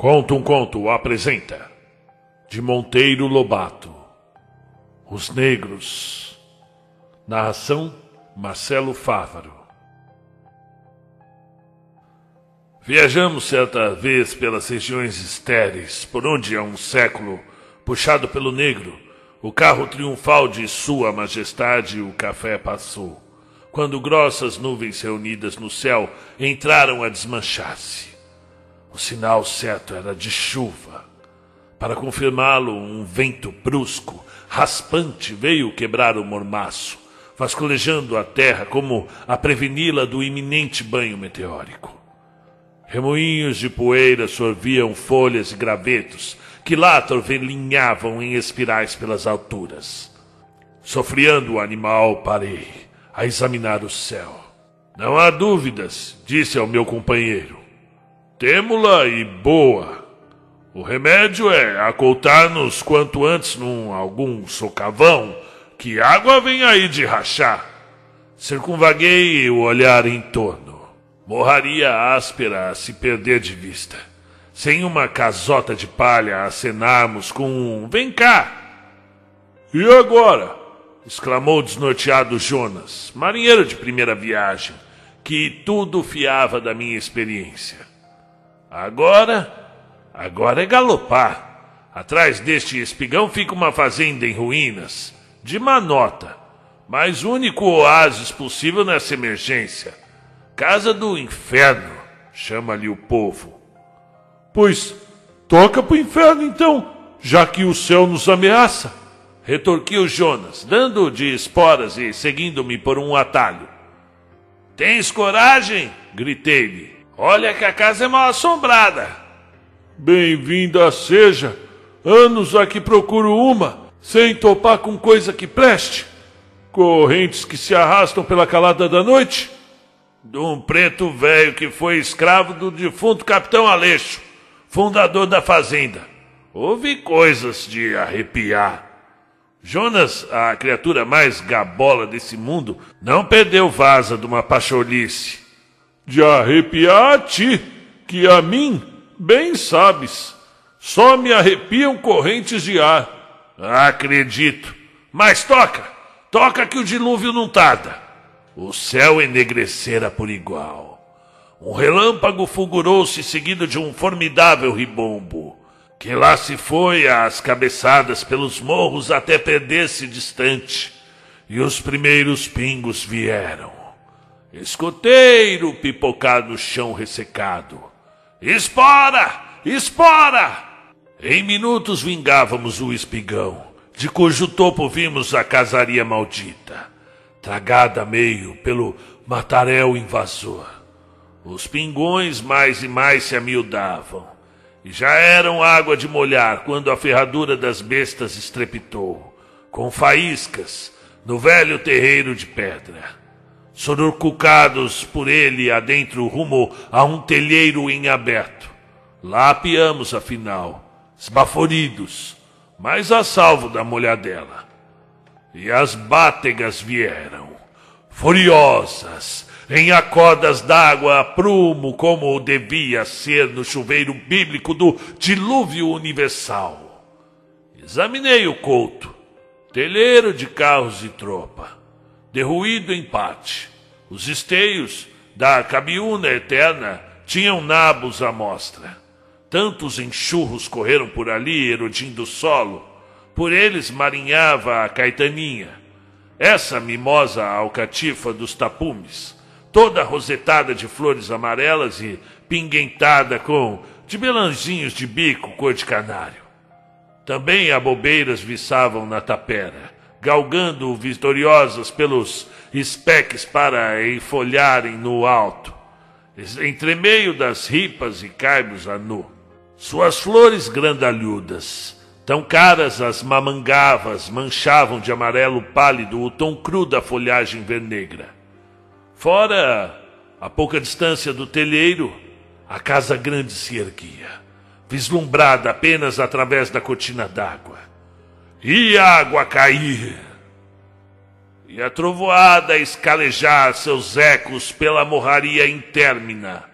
Conta um conto apresenta de Monteiro Lobato Os Negros Narração Marcelo Fávaro Viajamos certa vez pelas regiões estéreis, por onde há um século, puxado pelo negro, o carro triunfal de Sua Majestade o café passou, quando grossas nuvens reunidas no céu entraram a desmanchar-se. O sinal certo era de chuva. Para confirmá-lo, um vento brusco, raspante, veio quebrar o mormaço, vasculejando a terra como a preveni-la do iminente banho meteórico. Remoinhos de poeira sorviam folhas e gravetos que lá torvelinhavam em espirais pelas alturas. Sofriando o animal, parei a examinar o céu. Não há dúvidas, disse ao meu companheiro. Temo-la e boa. O remédio é acoltar-nos quanto antes num algum socavão, que água vem aí de rachar. Circunvaguei o olhar em torno. Morraria áspera a se perder de vista. Sem uma casota de palha acenarmos com um vem cá. E agora? exclamou desnorteado Jonas, marinheiro de primeira viagem, que tudo fiava da minha experiência. Agora, agora é galopar. Atrás deste espigão fica uma fazenda em ruínas, de má nota, mas único oásis possível nessa emergência. Casa do inferno, chama-lhe o povo. Pois toca pro inferno então, já que o céu nos ameaça. Retorquiu Jonas, dando de esporas e seguindo-me por um atalho. Tens coragem? Gritei-lhe. Olha que a casa é mal assombrada. Bem-vinda seja. Anos aqui procuro uma, sem topar com coisa que preste. Correntes que se arrastam pela calada da noite. De um preto velho que foi escravo do defunto capitão Aleixo, fundador da fazenda. Houve coisas de arrepiar. Jonas, a criatura mais gabola desse mundo, não perdeu vaza de uma pacholice de arrepiar a ti, que a mim, bem sabes, só me arrepiam correntes de ar. Acredito. Mas toca, toca que o dilúvio não tarda. O céu enegrecera por igual. Um relâmpago fulgurou-se seguido de um formidável ribombo, que lá se foi às cabeçadas pelos morros até perder-se distante, e os primeiros pingos vieram. Escoteiro pipocar no chão ressecado. Espora! Espora! Em minutos vingávamos o espigão, de cujo topo vimos a casaria maldita, tragada a meio pelo mataréu invasor. Os pingões mais e mais se amiudavam, e já eram água de molhar quando a ferradura das bestas estrepitou, com faíscas, no velho terreiro de pedra sorurcucados por ele adentro rumo a um telheiro em aberto. Lá apiamos, afinal, esbaforidos, mas a salvo da molhadela. E as bátegas vieram, furiosas, em acordas d'água a prumo, como devia ser no chuveiro bíblico do dilúvio universal. Examinei o couto, telheiro de carros e tropa derruído em parte. Os esteios da cabiúna eterna tinham nabos à mostra. Tantos enxurros correram por ali, erodindo o solo. Por eles marinhava a caetaninha, essa mimosa alcatifa dos tapumes, toda rosetada de flores amarelas e pinguentada com de melanzinhos de bico cor de canário. Também abobeiras viçavam na tapera, galgando vitoriosas pelos espeques para enfolharem no alto, entre meio das ripas e caibos a nu. Suas flores grandalhudas, tão caras as mamangavas, manchavam de amarelo pálido o tom cru da folhagem vernegra. Fora, a pouca distância do telheiro, a casa grande se erguia, vislumbrada apenas através da cortina d'água e água cair, e a trovoada escalejar seus ecos pela morraria intermina,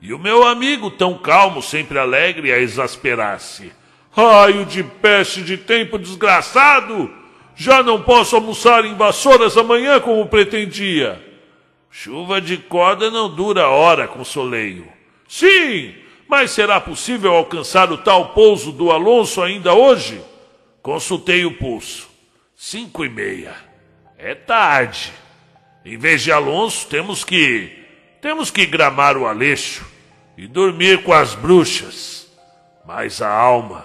E o meu amigo, tão calmo, sempre alegre, a exasperar-se. Raio de peste de tempo desgraçado! Já não posso almoçar em vassouras amanhã como pretendia. Chuva de corda não dura hora, consoleio. Sim, mas será possível alcançar o tal pouso do Alonso ainda hoje? Consultei o pulso. Cinco e meia. É tarde. Em vez de Alonso, temos que. Temos que gramar o Aleixo e dormir com as bruxas. Mas a alma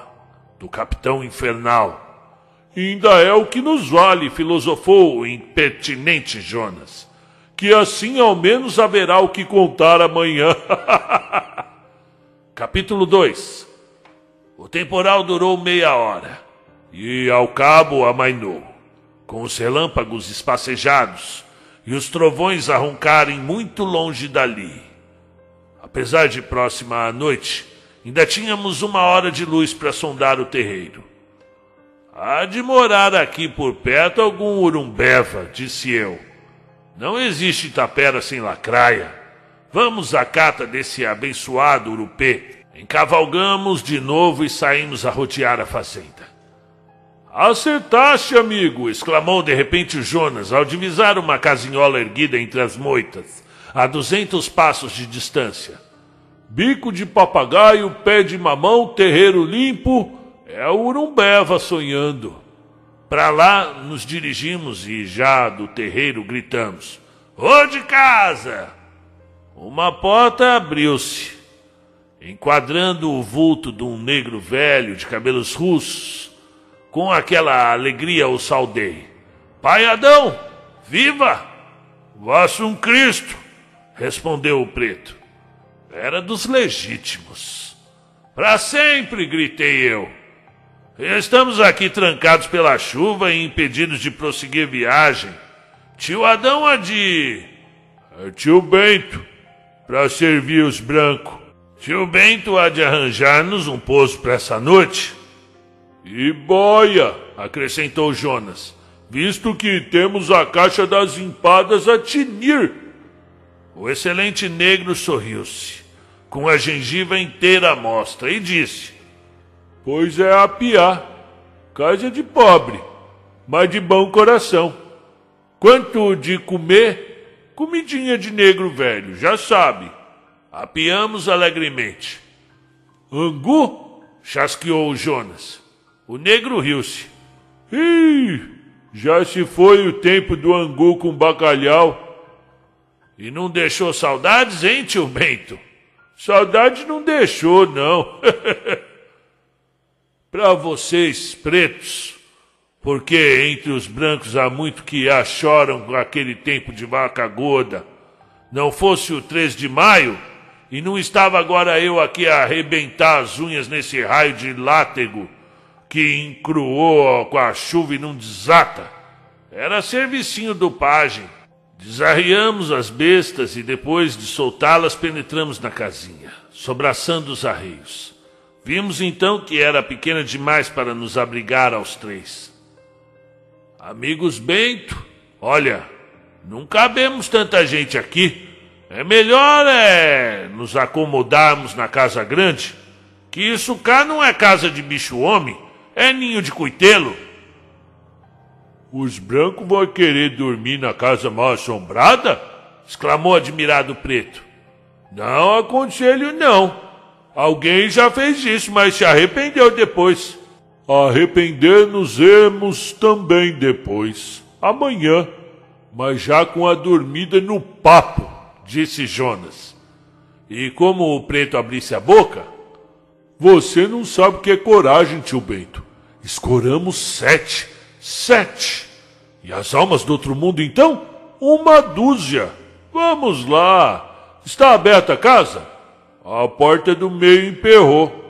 do capitão infernal ainda é o que nos vale, filosofou o impertinente Jonas. Que assim ao menos haverá o que contar amanhã. Capítulo 2 O temporal durou meia hora e ao cabo amainou, com os relâmpagos espacejados e os trovões a roncarem muito longe dali. Apesar de próxima à noite, ainda tínhamos uma hora de luz para sondar o terreiro. Há de morar aqui por perto algum urumbeva, disse eu. Não existe tapera sem lacraia. Vamos à cata desse abençoado urupê. Encavalgamos de novo e saímos a rodear a fazenda. Acertaste, amigo! exclamou de repente Jonas ao divisar uma casinhola erguida entre as moitas, a duzentos passos de distância. Bico de papagaio, pé de mamão, terreiro limpo, é o Urumbeva sonhando. Para lá nos dirigimos e já do terreiro gritamos: Ô de casa! Uma porta abriu-se, enquadrando o vulto de um negro velho de cabelos russos. Com aquela alegria o saudei. Pai Adão, viva! Vosso um Cristo, respondeu o preto. Era dos legítimos. Para sempre, gritei eu. Estamos aqui trancados pela chuva e impedidos de prosseguir viagem. Tio Adão há de. É tio Bento, para servir os brancos. Tio Bento há de arranjar-nos um pouso para essa noite. E boia, acrescentou Jonas, visto que temos a caixa das empadas a tinir. O excelente negro sorriu-se, com a gengiva inteira à mostra, e disse: Pois é a piar, casa de pobre, mas de bom coração. Quanto de comer, Comidinha de negro velho, já sabe. Apiamos alegremente. Angu? chasqueou Jonas. O negro riu-se. Ih, já se foi o tempo do angu com bacalhau. E não deixou saudades, hein, tio Bento? Saudade não deixou, não. Para vocês, pretos, porque entre os brancos há muito que a choram com aquele tempo de vaca gorda. Não fosse o 3 de maio, e não estava agora eu aqui a arrebentar as unhas nesse raio de látego que encruou com a chuva e não desata. Era servicinho do pajem. Desarriamos as bestas e depois de soltá-las penetramos na casinha, sobraçando os arreios. Vimos então que era pequena demais para nos abrigar aos três. Amigos Bento, olha, não cabemos tanta gente aqui. É melhor é nos acomodarmos na casa grande, que isso cá não é casa de bicho homem, é ninho de coitelo. Os brancos vão querer dormir na casa mal assombrada? exclamou admirado o preto. Não aconselho não. Alguém já fez isso, mas se arrependeu depois. Arrepender-nos-emos também depois, amanhã, mas já com a dormida no papo, disse Jonas. E como o preto abrisse a boca, você não sabe o que é coragem, tio Bento. Escoramos sete, sete. E as almas do outro mundo, então? Uma dúzia. Vamos lá. Está aberta a casa? A porta do meio emperrou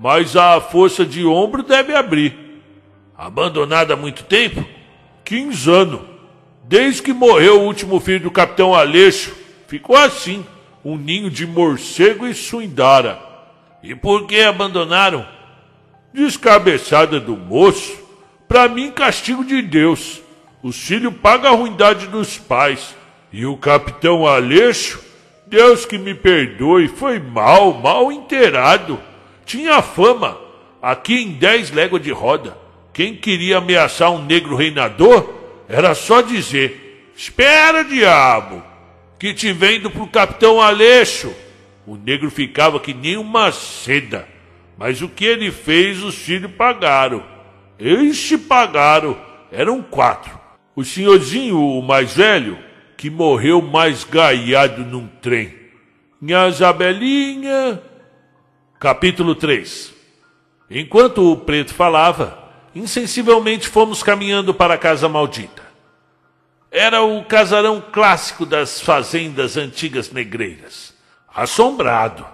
mas a força de ombro deve abrir. Abandonada há muito tempo? 15 anos. Desde que morreu o último filho do capitão Aleixo, ficou assim, um ninho de morcego e suindara. E por que abandonaram? Descabeçada do moço, para mim castigo de Deus. Os filhos pagam a ruindade dos pais. E o capitão Aleixo Deus que me perdoe, foi mal, mal inteirado. Tinha fama, aqui em dez léguas de roda. Quem queria ameaçar um negro reinador, era só dizer: Espera, diabo, que te vendo pro capitão Aleixo. O negro ficava que nem uma seda. Mas o que ele fez, os filhos pagaram. Eles pagaram. Eram quatro. O senhorzinho, o mais velho, que morreu mais gaiado num trem. Minha Isabelinha. Capítulo 3 Enquanto o preto falava, insensivelmente fomos caminhando para a casa maldita. Era o casarão clássico das fazendas antigas negreiras. Assombrado,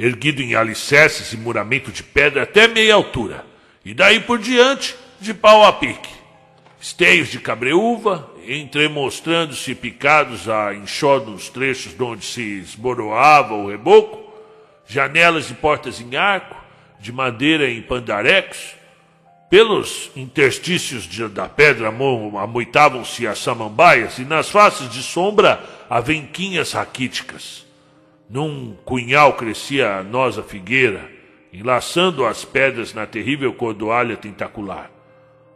erguido em alicerces e muramento de pedra até meia altura, e daí por diante, de pau a pique. Esteios de cabreúva, entremostrando-se picados a enxó nos trechos de onde se esboroava o reboco, janelas e portas em arco, de madeira em pandarecos, pelos interstícios de, da pedra amoitavam-se as samambaias e nas faces de sombra avenquinhas raquíticas. Num cunhal crescia a nosa figueira, enlaçando as pedras na terrível cordoalha tentacular.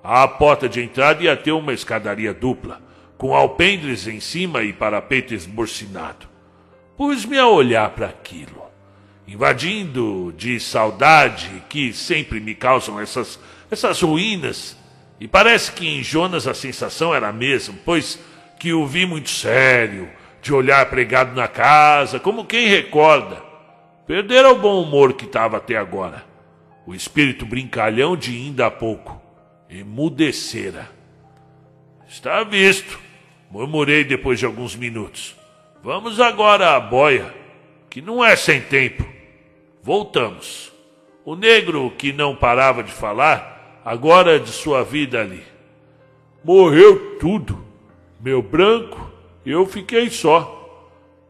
À porta de entrada ia ter uma escadaria dupla, com alpendres em cima e parapeito esmorcinado. Pus-me a olhar para aquilo, invadindo de saudade que sempre me causam essas, essas ruínas. E parece que em Jonas a sensação era a mesma, pois que o vi muito sério, de olhar pregado na casa, como quem recorda. Perdera o bom humor que estava até agora. O espírito brincalhão de ainda há pouco emudecera. Está visto, murmurei depois de alguns minutos. Vamos agora à boia, que não é sem tempo. Voltamos. O negro que não parava de falar, agora de sua vida ali. Morreu tudo. Meu branco, eu fiquei só.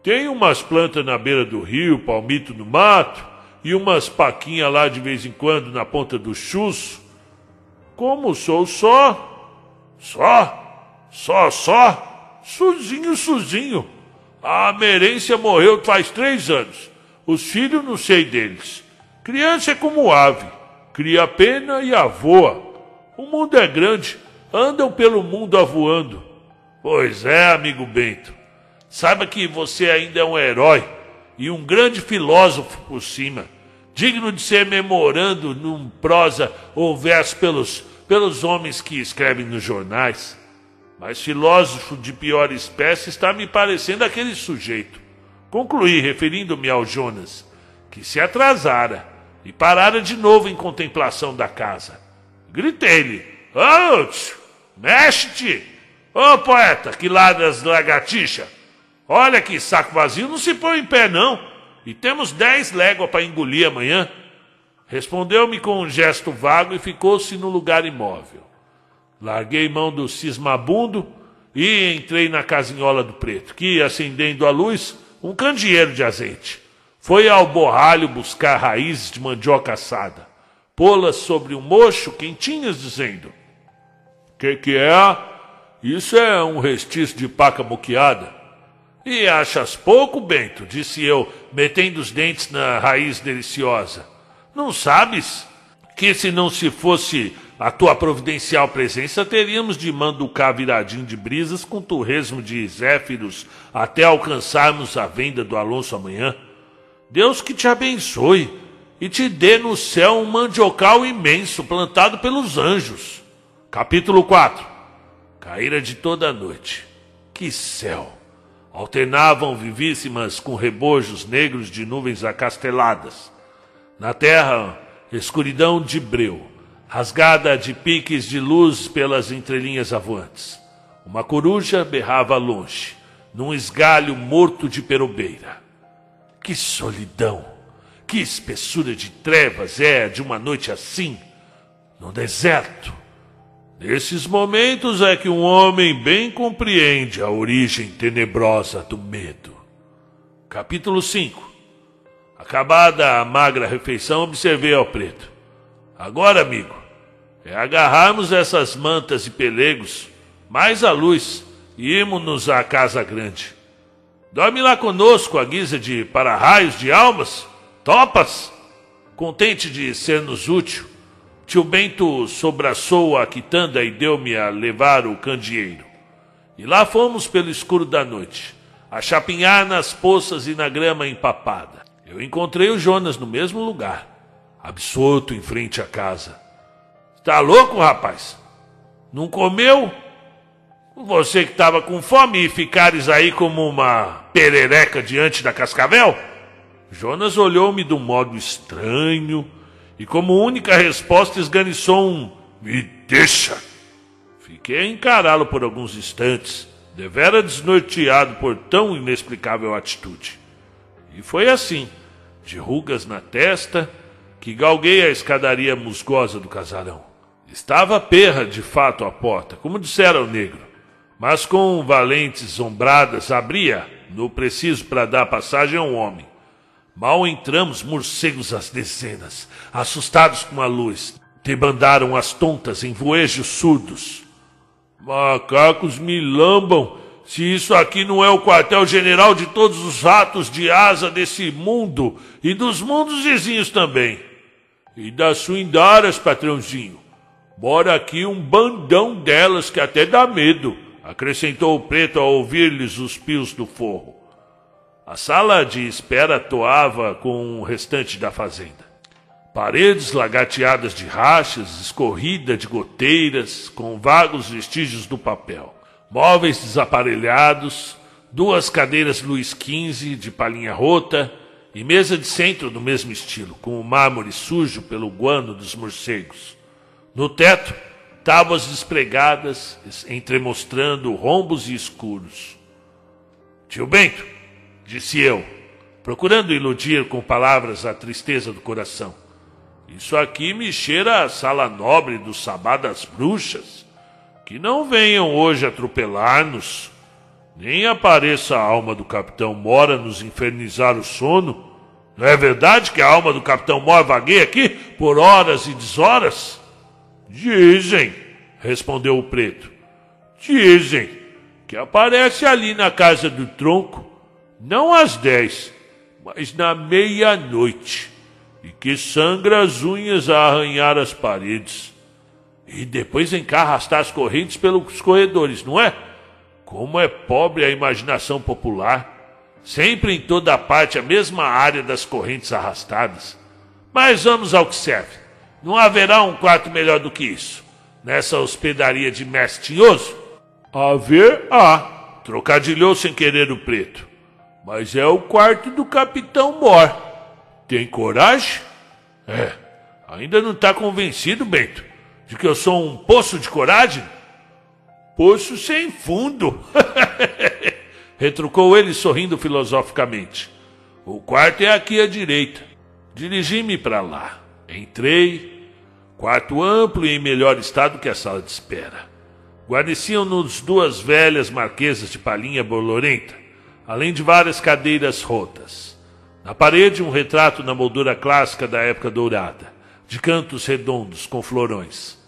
Tem umas plantas na beira do rio, palmito no mato, e umas paquinhas lá de vez em quando na ponta do chuço. Como sou só, só, só, só, sozinho, sozinho. A Merência morreu faz três anos. Os filhos não sei deles. Criança é como ave, cria pena e avoa. O mundo é grande, andam pelo mundo avoando. Pois é, amigo Bento. Saiba que você ainda é um herói e um grande filósofo por cima digno de ser memorando num prosa ou verso pelos, pelos homens que escrevem nos jornais. Mas filósofo de pior espécie está me parecendo aquele sujeito. Concluí, referindo-me ao Jonas, que se atrasara e parara de novo em contemplação da casa. Gritei-lhe: Ô, mexe-te! Ô, poeta, que ladras lagartixa! Olha que saco vazio não se põe em pé, não e temos dez léguas para engolir amanhã. Respondeu-me com um gesto vago e ficou-se no lugar imóvel. Larguei mão do cismabundo e entrei na casinhola do preto, que, acendendo a luz, um candeeiro de azeite. Foi ao borralho buscar raízes de mandioca assada, pô-las sobre um mocho quentinhas, dizendo: Que que é? Isso é um restício de paca moqueada. E achas pouco, Bento? disse eu, metendo os dentes na raiz deliciosa. Não sabes que se não se fosse a tua providencial presença, teríamos de manducar viradinho de brisas com torresmo de zéfiros até alcançarmos a venda do Alonso amanhã? Deus que te abençoe e te dê no céu um mandiocal imenso plantado pelos anjos. Capítulo 4 Caíra de toda a noite. Que céu! alternavam vivíssimas com rebojos negros de nuvens acasteladas. Na terra, escuridão de breu, rasgada de piques de luz pelas entrelinhas avoantes. Uma coruja berrava longe, num esgalho morto de perobeira. Que solidão! Que espessura de trevas é de uma noite assim, no deserto! Nesses momentos é que um homem bem compreende a origem tenebrosa do medo. Capítulo 5 Acabada a magra refeição, observei ao preto. Agora, amigo, é agarrarmos essas mantas e pelegos, mais a luz, e irmos-nos à casa grande. Dorme lá conosco a guisa de para-raios de almas? Topas? Contente de ser-nos útil, tio Bento sobraçou a quitanda e deu-me a levar o candeeiro. E lá fomos pelo escuro da noite, a chapinhar nas poças e na grama empapada. Eu encontrei o Jonas no mesmo lugar, absorto em frente à casa. Tá louco, rapaz? Não comeu? Você que estava com fome e ficares aí como uma perereca diante da cascavel? Jonas olhou-me de um modo estranho e, como única resposta, esganiçou um Me deixa! Fiquei a encará-lo por alguns instantes, devera desnorteado por tão inexplicável atitude. E foi assim, de rugas na testa, que galguei a escadaria musgosa do casarão. Estava perra, de fato, à porta, como dissera o negro, mas com valentes ombradas abria, no preciso para dar passagem a um homem. Mal entramos, morcegos às dezenas, assustados com a luz, debandaram as tontas em voejos surdos. Macacos me lambam, se isso aqui não é o quartel-general de todos os ratos de asa desse mundo e dos mundos vizinhos também. E das suindaras, patrãozinho. Mora aqui um bandão delas que até dá medo, acrescentou o preto ao ouvir-lhes os pios do forro. A sala de espera toava com o restante da fazenda. Paredes lagarteadas de rachas, escorrida de goteiras, com vagos vestígios do papel. Móveis desaparelhados, duas cadeiras Luiz XV de palhinha rota e mesa de centro do mesmo estilo, com o mármore sujo pelo guano dos morcegos. No teto, tábuas despregadas, entremostrando rombos e escuros. Tio Bento, disse eu, procurando iludir com palavras a tristeza do coração. Isso aqui me cheira a sala nobre do sabá das bruxas. Que não venham hoje atropelar-nos, nem apareça a alma do capitão Mora nos infernizar o sono. Não é verdade que a alma do capitão Mora vagueia aqui por horas e deshoras? Dizem, respondeu o preto. Dizem que aparece ali na casa do tronco não às dez, mas na meia-noite, e que sangra as unhas a arranhar as paredes. E depois vem cá arrastar as correntes pelos corredores, não é? Como é pobre a imaginação popular. Sempre em toda parte a mesma área das correntes arrastadas. Mas vamos ao que serve. Não haverá um quarto melhor do que isso. Nessa hospedaria de mestre tinhoso? Haver há. Trocadilhou sem querer o preto. Mas é o quarto do capitão Mor. Tem coragem? É. Ainda não está convencido, Bento, de que eu sou um poço de coragem? Poço sem fundo. Retrucou ele sorrindo filosoficamente. O quarto é aqui à direita. Dirigi-me para lá. Entrei. Quarto amplo e em melhor estado que a sala de espera. Guarneciam-nos duas velhas marquesas de palhinha bolorenta além de várias cadeiras rotas. Na parede, um retrato na moldura clássica da época dourada, de cantos redondos com florões.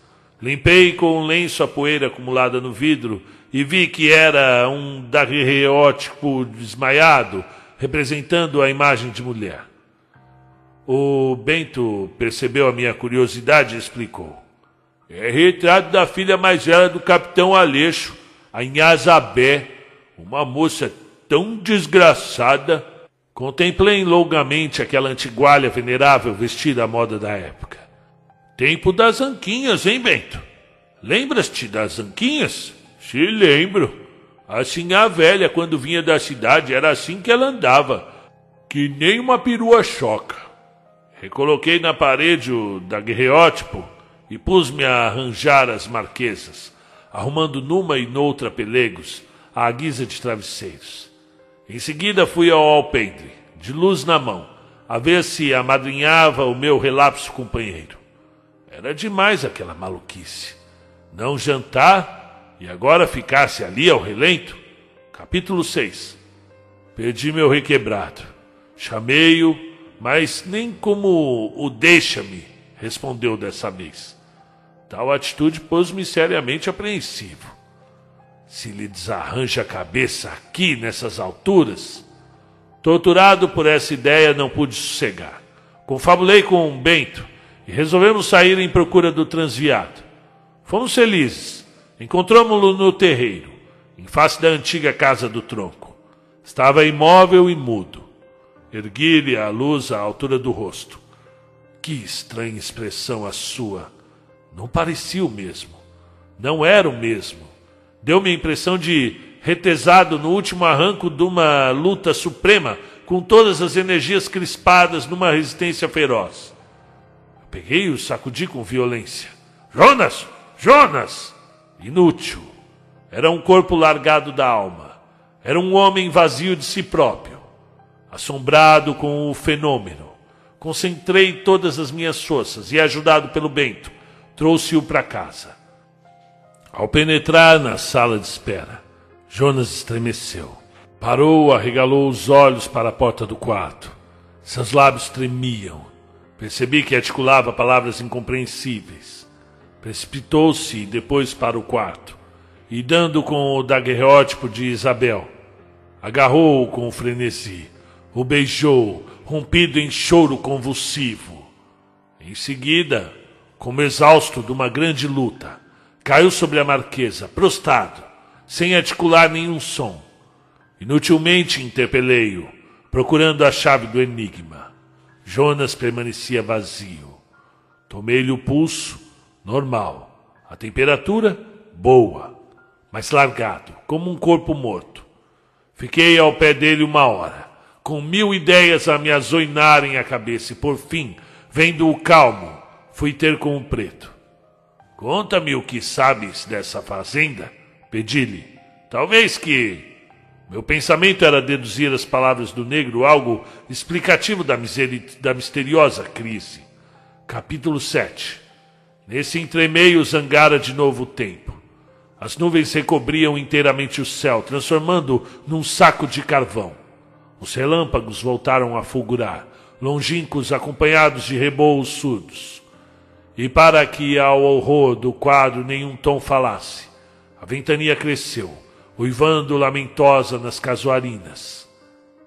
Limpei com um lenço a poeira acumulada no vidro e vi que era um daguerreótipo desmaiado, representando a imagem de mulher. O Bento percebeu a minha curiosidade e explicou. É retrato da filha mais velha do capitão Aleixo, a Inhazabé, uma moça tão desgraçada. Contemplei longamente aquela antigualha venerável vestida à moda da época. Tempo das anquinhas, hein, Bento? Lembras-te das anquinhas? Se lembro. Assim a velha, quando vinha da cidade, era assim que ela andava, que nem uma perua choca. Recoloquei na parede o daguerreótipo e pus-me a arranjar as marquesas, arrumando numa e noutra pelegos, à guisa de travesseiros. Em seguida fui ao alpendre, de luz na mão, a ver se amadrinhava o meu relapso companheiro. Era demais aquela maluquice. Não jantar e agora ficasse ali ao relento. Capítulo 6. Perdi meu requebrado. Chamei-o, mas nem como o deixa-me, respondeu dessa vez. Tal atitude pôs-me seriamente apreensivo. Se lhe desarranja a cabeça aqui nessas alturas. Torturado por essa ideia, não pude sossegar. Confabulei com um Bento e resolvemos sair em procura do transviado. Fomos felizes. Encontramos-lo no terreiro, em face da antiga casa do tronco. Estava imóvel e mudo. Ergui-lhe a luz à altura do rosto. Que estranha expressão a sua. Não parecia o mesmo. Não era o mesmo. Deu-me a impressão de retesado no último arranco de uma luta suprema, com todas as energias crispadas numa resistência feroz. peguei e o sacudi com violência. Jonas! Jonas! Inútil. Era um corpo largado da alma. Era um homem vazio de si próprio. Assombrado com o fenômeno, concentrei todas as minhas forças e, ajudado pelo Bento, trouxe-o para casa. Ao penetrar na sala de espera, Jonas estremeceu. Parou, arregalou os olhos para a porta do quarto. Seus lábios tremiam. Percebi que articulava palavras incompreensíveis. Precipitou-se depois para o quarto e, dando com o daguerreótipo de Isabel, agarrou-o com frenesi, o beijou, rompido em choro convulsivo. Em seguida, como exausto de uma grande luta, caiu sobre a marquesa, prostrado, sem articular nenhum som. Inutilmente interpelei-o, procurando a chave do enigma. Jonas permanecia vazio. Tomei-lhe o pulso, normal. A temperatura, boa, mas largado, como um corpo morto. Fiquei ao pé dele uma hora, com mil ideias a me azoinarem a cabeça, e por fim, vendo-o calmo, fui ter com o preto. Conta-me o que sabes dessa fazenda, pedi-lhe. Talvez que. Meu pensamento era deduzir as palavras do negro algo explicativo da, da misteriosa crise. Capítulo 7 Nesse entremeio zangara de novo o tempo. As nuvens recobriam inteiramente o céu, transformando num saco de carvão. Os relâmpagos voltaram a fulgurar, longínquos acompanhados de rebouços surdos. E para que ao horror do quadro nenhum tom falasse, a ventania cresceu uivando lamentosa nas casuarinas.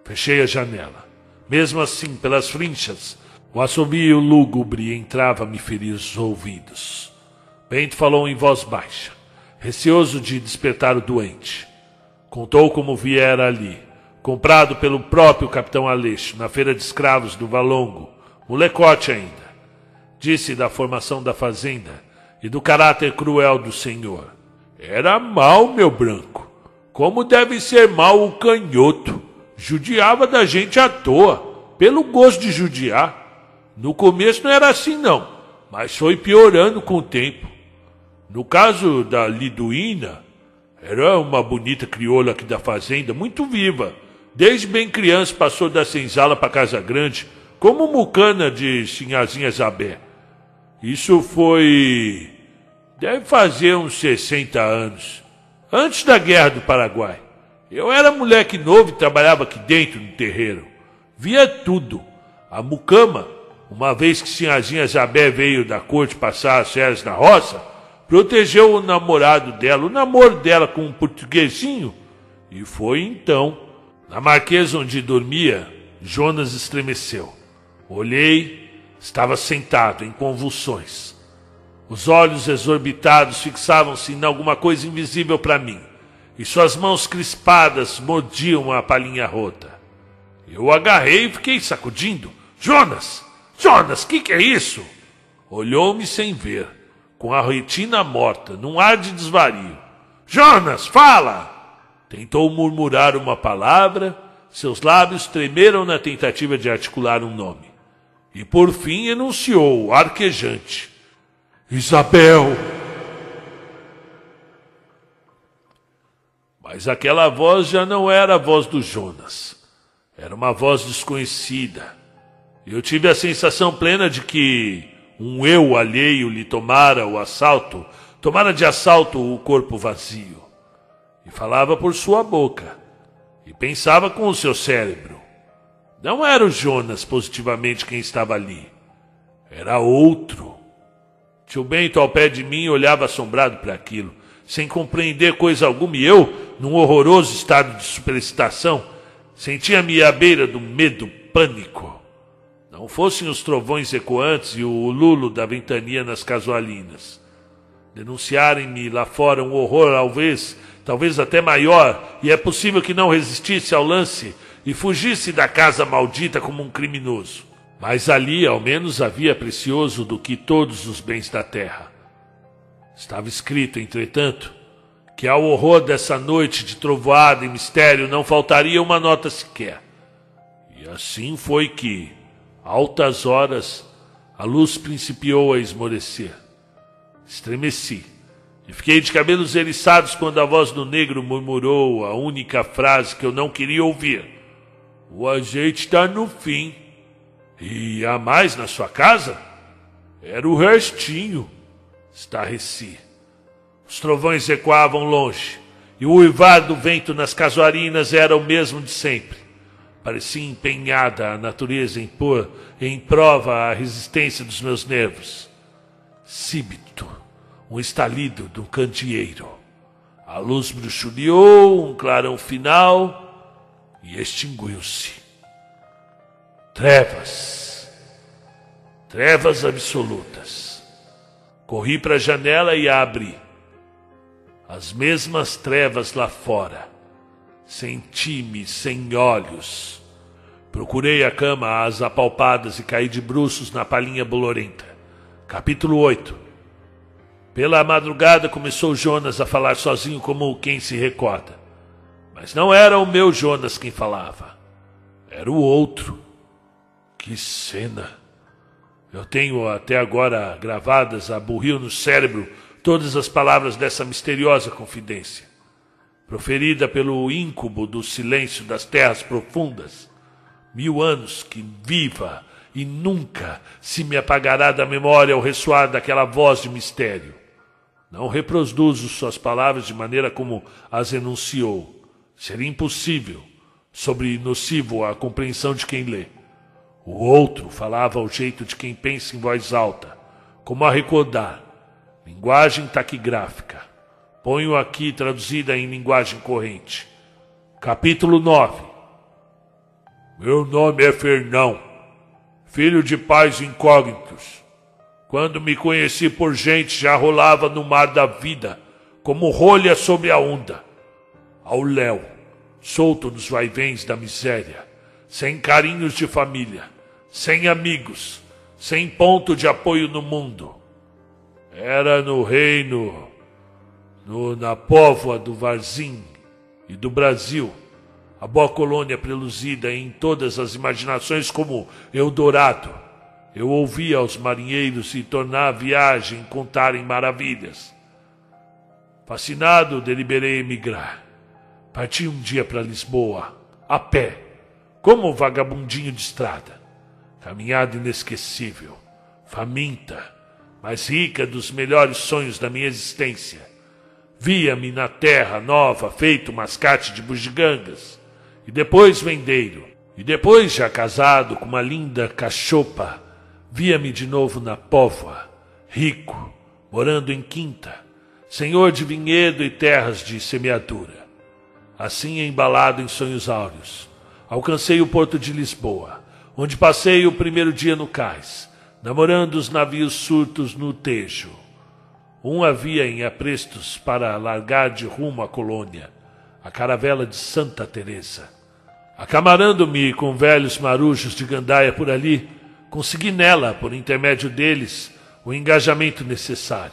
Fechei a janela. Mesmo assim, pelas frinchas, o assobio lúgubre entrava a me ferir os ouvidos. Bento falou em voz baixa, receoso de despertar o doente. Contou como viera ali, comprado pelo próprio capitão Aleixo, na feira de escravos do Valongo, molecote ainda. Disse da formação da fazenda e do caráter cruel do senhor. Era mal, meu branco. Como deve ser mal o canhoto. Judiava da gente à toa, pelo gosto de judiar. No começo não era assim, não, mas foi piorando com o tempo. No caso da Liduína, era uma bonita crioula aqui da fazenda, muito viva. Desde bem criança passou da senzala para Casa Grande, como mucana de Sinhazinha Zabé. Isso foi. deve fazer uns 60 anos antes da Guerra do Paraguai. Eu era moleque novo e trabalhava aqui dentro no terreiro. Via tudo. A mucama, uma vez que Sinhazinha Zabé veio da corte passar as férias na roça, protegeu o namorado dela, o namoro dela com um portuguesinho. E foi então. Na marquesa onde dormia, Jonas estremeceu. Olhei, estava sentado em convulsões. Os olhos exorbitados fixavam-se em alguma coisa invisível para mim, e suas mãos crispadas mordiam a palhinha rota. Eu agarrei e fiquei sacudindo. Jonas! Jonas, que que é isso? Olhou-me sem ver, com a retina morta, num ar de desvario. Jonas, fala! Tentou murmurar uma palavra, seus lábios tremeram na tentativa de articular um nome. E por fim enunciou, arquejante. Isabel! Mas aquela voz já não era a voz do Jonas. Era uma voz desconhecida. Eu tive a sensação plena de que um eu alheio lhe tomara o assalto, tomara de assalto o corpo vazio. E falava por sua boca. E pensava com o seu cérebro. Não era o Jonas positivamente quem estava ali. Era outro. Tio Bento, ao pé de mim, olhava assombrado para aquilo. sem compreender coisa alguma, e eu, num horroroso estado de superexcitação, sentia-me à beira do medo pânico. Não fossem os trovões ecoantes e o lulo da ventania nas casualinas. Denunciarem-me lá fora um horror, talvez, talvez até maior, e é possível que não resistisse ao lance e fugisse da casa maldita como um criminoso. Mas ali, ao menos, havia precioso do que todos os bens da terra. Estava escrito, entretanto, que ao horror dessa noite de trovoada e mistério não faltaria uma nota sequer. E assim foi que, altas horas, a luz principiou a esmorecer. Estremeci e fiquei de cabelos eriçados quando a voz do negro murmurou a única frase que eu não queria ouvir. O azeite está no fim. E há mais na sua casa? Era o restinho. Estarreci. Os trovões ecoavam longe, e o uivar do vento nas casuarinas era o mesmo de sempre. Parecia empenhada a natureza em pôr em prova a resistência dos meus nervos. Síbito, um estalido do candeeiro. A luz bruxuleou um clarão final e extinguiu-se. Trevas. Trevas absolutas. Corri para a janela e abri. As mesmas trevas lá fora. Senti-me sem olhos. Procurei a cama às apalpadas e caí de bruços na palhinha bolorenta. Capítulo 8 Pela madrugada começou Jonas a falar sozinho como quem se recorda. Mas não era o meu Jonas quem falava. Era o outro que cena! Eu tenho até agora gravadas a burril no cérebro todas as palavras dessa misteriosa confidência, proferida pelo íncubo do silêncio das terras profundas. Mil anos que viva e nunca se me apagará da memória o ressoar daquela voz de mistério. Não reproduzo suas palavras de maneira como as enunciou. Seria impossível, sobre nocivo à compreensão de quem lê. O outro falava ao jeito de quem pensa em voz alta, como a recordar. Linguagem taquigráfica. Ponho aqui traduzida em linguagem corrente. Capítulo 9. Meu nome é Fernão, filho de pais incógnitos. Quando me conheci por gente, já rolava no mar da vida, como rolha sobre a onda. Ao léu, solto nos vaivens da miséria, sem carinhos de família sem amigos, sem ponto de apoio no mundo. Era no reino, no, na póvoa do Varzim e do Brasil, a boa colônia preluzida em todas as imaginações como Eldorado. Eu ouvia os marinheiros e tornar a viagem contarem maravilhas. Fascinado, deliberei emigrar. Parti um dia para Lisboa, a pé, como vagabundinho de estrada. Caminhada inesquecível, faminta, mas rica dos melhores sonhos da minha existência. Via-me na terra nova, feito mascate de bugigangas, e depois vendeiro, e depois já casado com uma linda cachopa, via-me de novo na póvoa, rico, morando em quinta, senhor de vinhedo e terras de semeadura. Assim embalado em sonhos áureos, alcancei o porto de Lisboa onde passei o primeiro dia no cais, namorando os navios surtos no Tejo. Um havia em aprestos para largar de rumo à colônia, a caravela de Santa Teresa. Acamarando-me com velhos marujos de gandaia por ali, consegui nela, por intermédio deles, o engajamento necessário.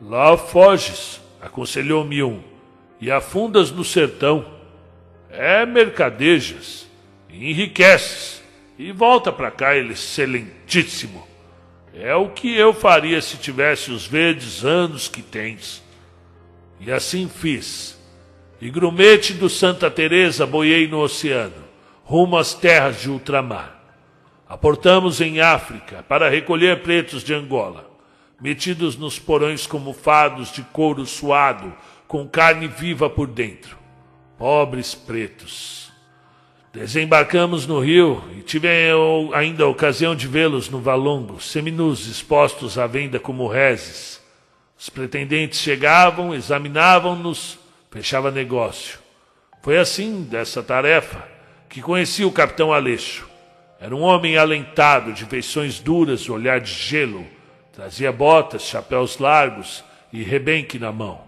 Lá foges, aconselhou-me um, e afundas no sertão. É mercadejas, enriqueces e volta para cá, excelentíssimo. É o que eu faria se tivesse os verdes anos que tens. E assim fiz. E grumete do Santa Teresa boiei no oceano, rumo às terras de ultramar. Aportamos em África para recolher pretos de Angola, metidos nos porões como fados de couro suado, com carne viva por dentro. Pobres pretos. Desembarcamos no rio e tive ainda a ocasião de vê-los no valongo, seminus expostos à venda como rezes. Os pretendentes chegavam, examinavam-nos, fechava negócio. Foi assim, dessa tarefa, que conheci o capitão Aleixo. Era um homem alentado, de feições duras, olhar de gelo. Trazia botas, chapéus largos e rebenque na mão.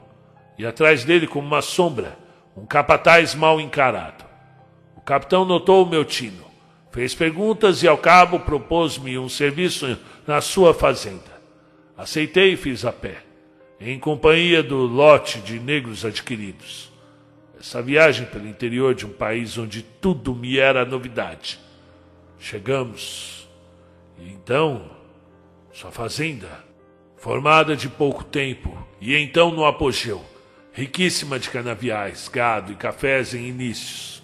E atrás dele, como uma sombra, um capataz mal encarado. O capitão notou o meu tino, fez perguntas e, ao cabo, propôs-me um serviço na sua fazenda. Aceitei e fiz a pé, em companhia do lote de negros adquiridos. Essa viagem pelo interior de um país onde tudo me era novidade. Chegamos. E então, sua fazenda, formada de pouco tempo, e então no apogeu, riquíssima de canaviais, gado e cafés em inícios.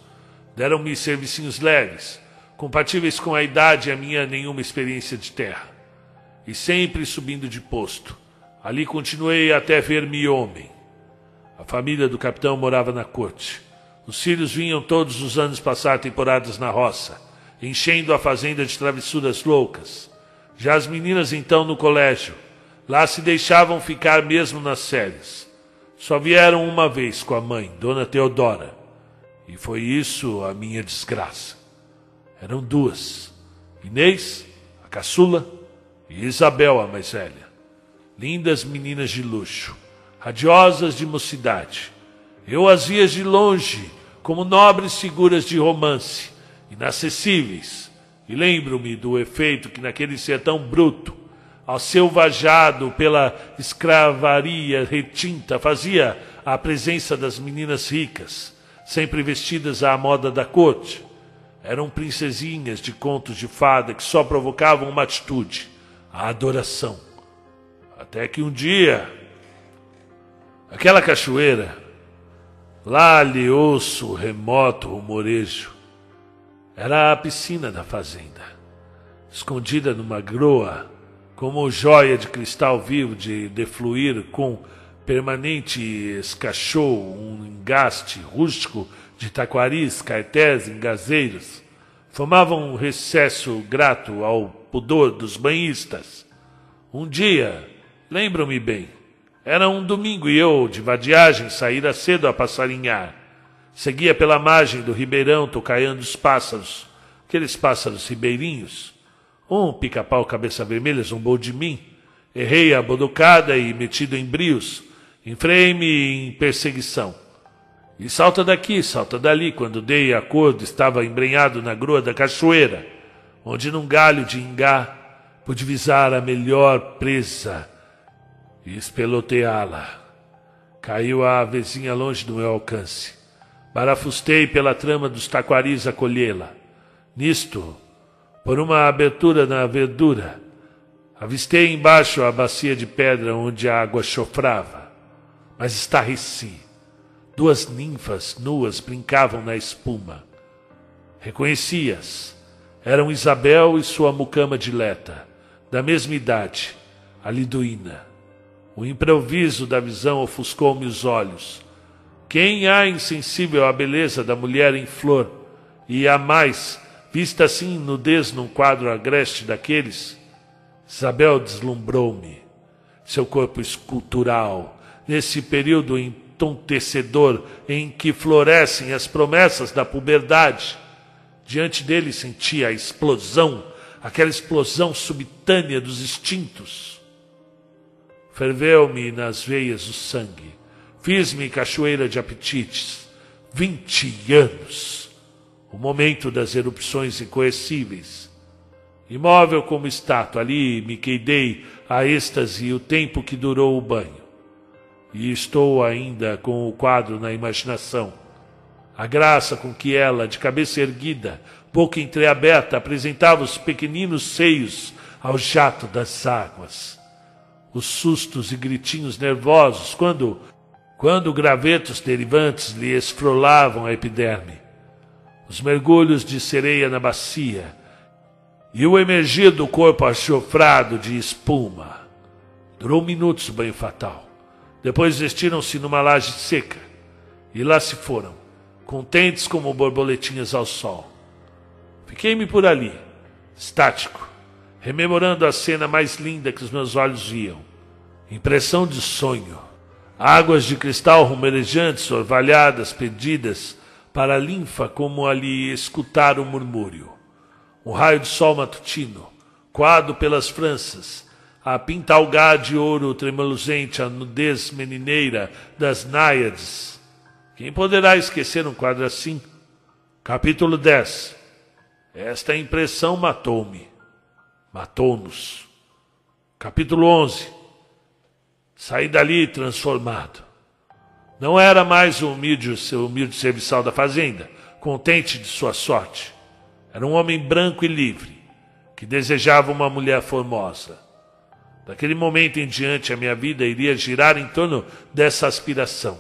Deram-me servicinhos leves, compatíveis com a idade e a minha nenhuma experiência de terra. E sempre subindo de posto. Ali continuei até ver-me homem. A família do capitão morava na corte. Os filhos vinham todos os anos passar temporadas na roça, enchendo a fazenda de travessuras loucas. Já as meninas então no colégio, lá se deixavam ficar mesmo nas férias. Só vieram uma vez com a mãe, Dona Teodora, e foi isso a minha desgraça. Eram duas, Inês, a caçula, e Isabel, a mais velha. Lindas meninas de luxo, radiosas de mocidade. Eu as via de longe, como nobres figuras de romance, inacessíveis, e lembro-me do efeito que naquele sertão bruto, selvajado pela escravaria retinta, fazia a presença das meninas ricas, sempre vestidas à moda da corte. Eram princesinhas de contos de fada que só provocavam uma atitude, a adoração. Até que um dia, aquela cachoeira, lá lhe ouço remoto rumorejo, era a piscina da fazenda, escondida numa groa, como joia de cristal vivo de defluir com permanente escachou, um engaste rústico de taquaris, cartés, engazeiros, formavam um recesso grato ao pudor dos banhistas. Um dia, lembro-me bem, era um domingo e eu, de vadiagem, saíra cedo a passarinhar. Seguia pela margem do ribeirão tocaiando os pássaros, aqueles pássaros ribeirinhos. Um pica-pau cabeça vermelha zombou de mim. Errei a boducada e, metido em brios, enfrei-me em perseguição. E salta daqui, salta dali, quando dei acordo, estava embrenhado na grua da cachoeira, onde num galho de ingá pude visar a melhor presa e espeloteá-la. Caiu a avezinha longe do meu alcance. Barafustei pela trama dos taquaris a colhê-la. Nisto, por uma abertura na verdura, avistei embaixo a bacia de pedra onde a água chofrava, mas estarreci. Duas ninfas nuas brincavam na espuma. Reconheci-as. Eram Isabel e sua mucama dileta, da mesma idade, a liduína. O improviso da visão ofuscou-me os olhos. Quem há insensível à beleza da mulher em flor, e a mais, vista assim nudez num quadro agreste daqueles? Isabel deslumbrou-me. Seu corpo escultural, nesse período entontecedor em que florescem as promessas da puberdade, diante dele sentia a explosão, aquela explosão subitânea dos instintos. Ferveu-me nas veias o sangue Fiz-me cachoeira de apetites. Vinte anos. O momento das erupções incoercíveis. Imóvel como estátua, ali me queidei a êxtase o tempo que durou o banho. E estou ainda com o quadro na imaginação. A graça com que ela, de cabeça erguida, boca entreaberta, apresentava os pequeninos seios ao jato das águas. Os sustos e gritinhos nervosos quando, quando gravetos derivantes lhe esfrolavam a epiderme, os mergulhos de sereia na bacia e o emergir do corpo achofrado de espuma. Durou minutos o banho fatal. Depois vestiram-se numa laje seca e lá se foram, contentes como borboletinhas ao sol. Fiquei-me por ali, estático, rememorando a cena mais linda que os meus olhos viam. Impressão de sonho. Águas de cristal rumerejantes, orvalhadas, pedidas para a linfa, como ali escutar o murmúrio. Um raio de sol matutino, coado pelas franças, a pintalgá de ouro tremulosente, a nudez menineira das náiades. Quem poderá esquecer um quadro assim? Capítulo 10. Esta impressão matou-me. Matou-nos. Capítulo 11. Saí dali transformado. Não era mais o humilde, o humilde serviçal da fazenda, contente de sua sorte. Era um homem branco e livre, que desejava uma mulher formosa. Daquele momento em diante, a minha vida iria girar em torno dessa aspiração.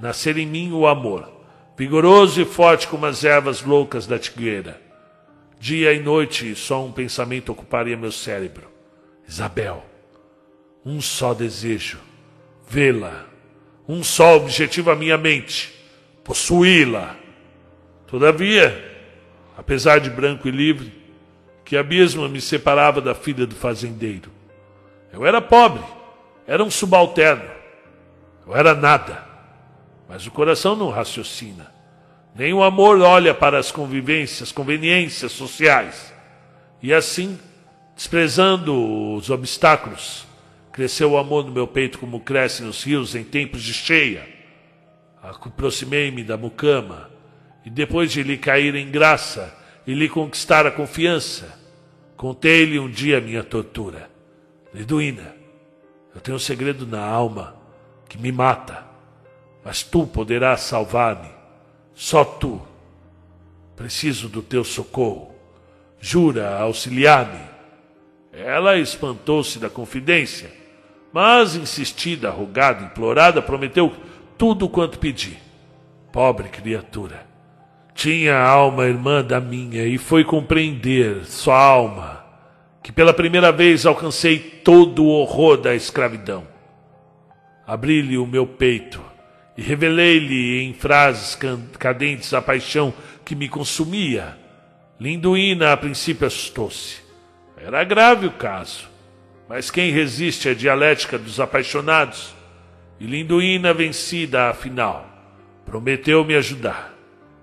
Nascer em mim o amor, vigoroso e forte como as ervas loucas da tigueira. Dia e noite, só um pensamento ocuparia meu cérebro: Isabel. Um só desejo: vê-la. Um só objetivo à minha mente: possuí-la. Todavia, apesar de branco e livre, que abismo me separava da filha do fazendeiro. Eu era pobre, era um subalterno, eu era nada. Mas o coração não raciocina. Nem o amor olha para as convivências, conveniências sociais. E assim, desprezando os obstáculos, cresceu o amor no meu peito como cresce nos rios em tempos de cheia. Aproximei-me da mucama e depois de lhe cair em graça e lhe conquistar a confiança, contei-lhe um dia minha tortura. Liduína, eu tenho um segredo na alma que me mata, mas tu poderás salvar-me. Só tu. Preciso do teu socorro. Jura auxiliar-me. Ela espantou-se da confidência, mas insistida, rogada, implorada, prometeu tudo quanto pedi. Pobre criatura. Tinha alma irmã da minha e foi compreender sua alma que pela primeira vez alcancei todo o horror da escravidão. Abri-lhe o meu peito e revelei-lhe em frases cadentes a paixão que me consumia. Linduína a princípio assustou-se. Era grave o caso, mas quem resiste à dialética dos apaixonados? E Linduína, vencida afinal, prometeu me ajudar.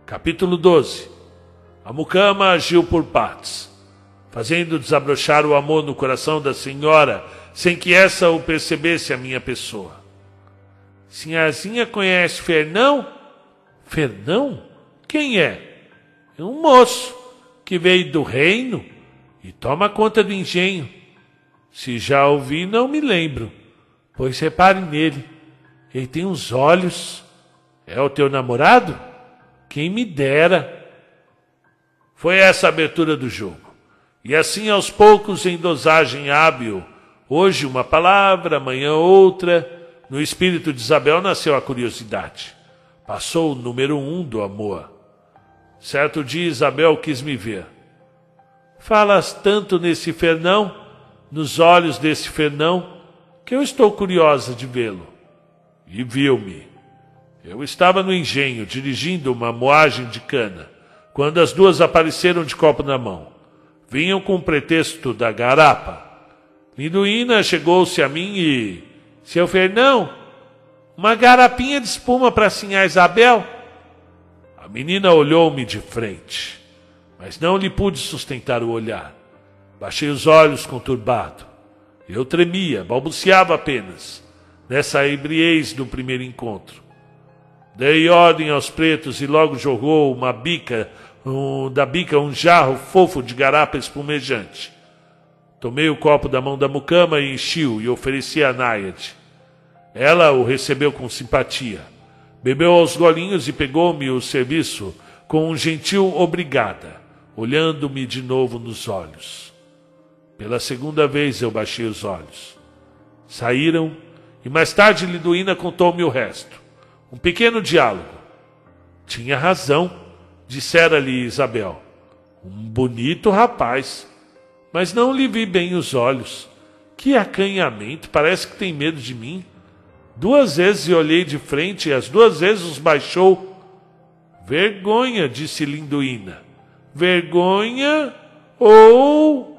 Capítulo 12 A mucama agiu por partes, fazendo desabrochar o amor no coração da senhora, sem que essa o percebesse a minha pessoa. Sinhazinha conhece Fernão? Fernão? Quem é? É um moço que veio do reino e toma conta do engenho. Se já ouvi, não me lembro, pois repare nele. Ele tem uns olhos. É o teu namorado? Quem me dera. Foi essa a abertura do jogo. E assim, aos poucos, em dosagem hábil, hoje uma palavra, amanhã outra, no espírito de Isabel nasceu a curiosidade. Passou o número um do amor. Certo dia Isabel quis me ver. Falas tanto nesse Fernão, nos olhos desse Fernão, que eu estou curiosa de vê-lo. E viu-me. Eu estava no engenho, dirigindo uma moagem de cana, quando as duas apareceram de copo na mão. Vinham com o pretexto da garapa. Linduína chegou-se a mim e seu Fernão, uma garapinha de espuma para sinhar Isabel? A menina olhou-me de frente, mas não lhe pude sustentar o olhar. Baixei os olhos conturbado. Eu tremia, balbuciava apenas, nessa ebriez do primeiro encontro. Dei ordem aos pretos e logo jogou uma bica, um, da bica um jarro fofo de garapa espumejante. Tomei o copo da mão da mucama e enchi-o e ofereci a Náiade. Ela o recebeu com simpatia. Bebeu aos golinhos e pegou-me o serviço com um gentil obrigada, olhando-me de novo nos olhos. Pela segunda vez eu baixei os olhos. Saíram e mais tarde Liduína contou-me o resto. Um pequeno diálogo. Tinha razão, dissera-lhe Isabel. Um bonito rapaz mas não lhe vi bem os olhos. Que acanhamento, parece que tem medo de mim. Duas vezes olhei de frente e as duas vezes os baixou. Vergonha, disse Linduína. Vergonha ou.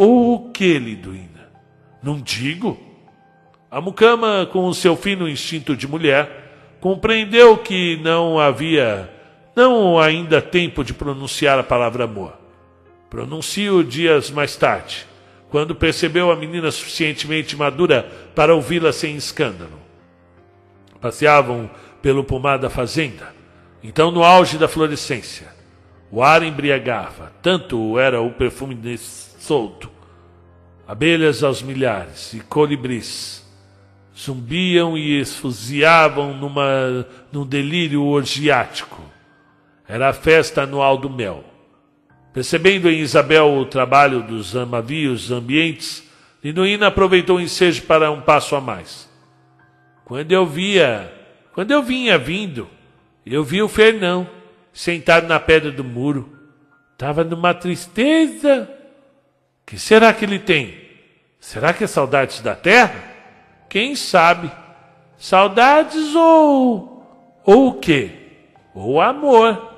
O que, Linduína? Não digo. A mucama, com o seu fino instinto de mulher, compreendeu que não havia, não ainda tempo de pronunciar a palavra amor. Pronuncio dias mais tarde, quando percebeu a menina suficientemente madura para ouvi-la sem escândalo. Passeavam pelo pomar da fazenda, então no auge da florescência. O ar embriagava, tanto era o perfume solto. Abelhas aos milhares e colibris zumbiam e esfuziavam numa, num delírio orgiático. Era a festa anual do mel. Percebendo em Isabel o trabalho dos amavios ambientes, Linuína aproveitou o ensejo para um passo a mais. Quando eu via, quando eu vinha vindo, eu vi o Fernão sentado na pedra do muro. Estava numa tristeza. Que será que ele tem? Será que é saudades da terra? Quem sabe? Saudades ou. ou o quê? Ou amor.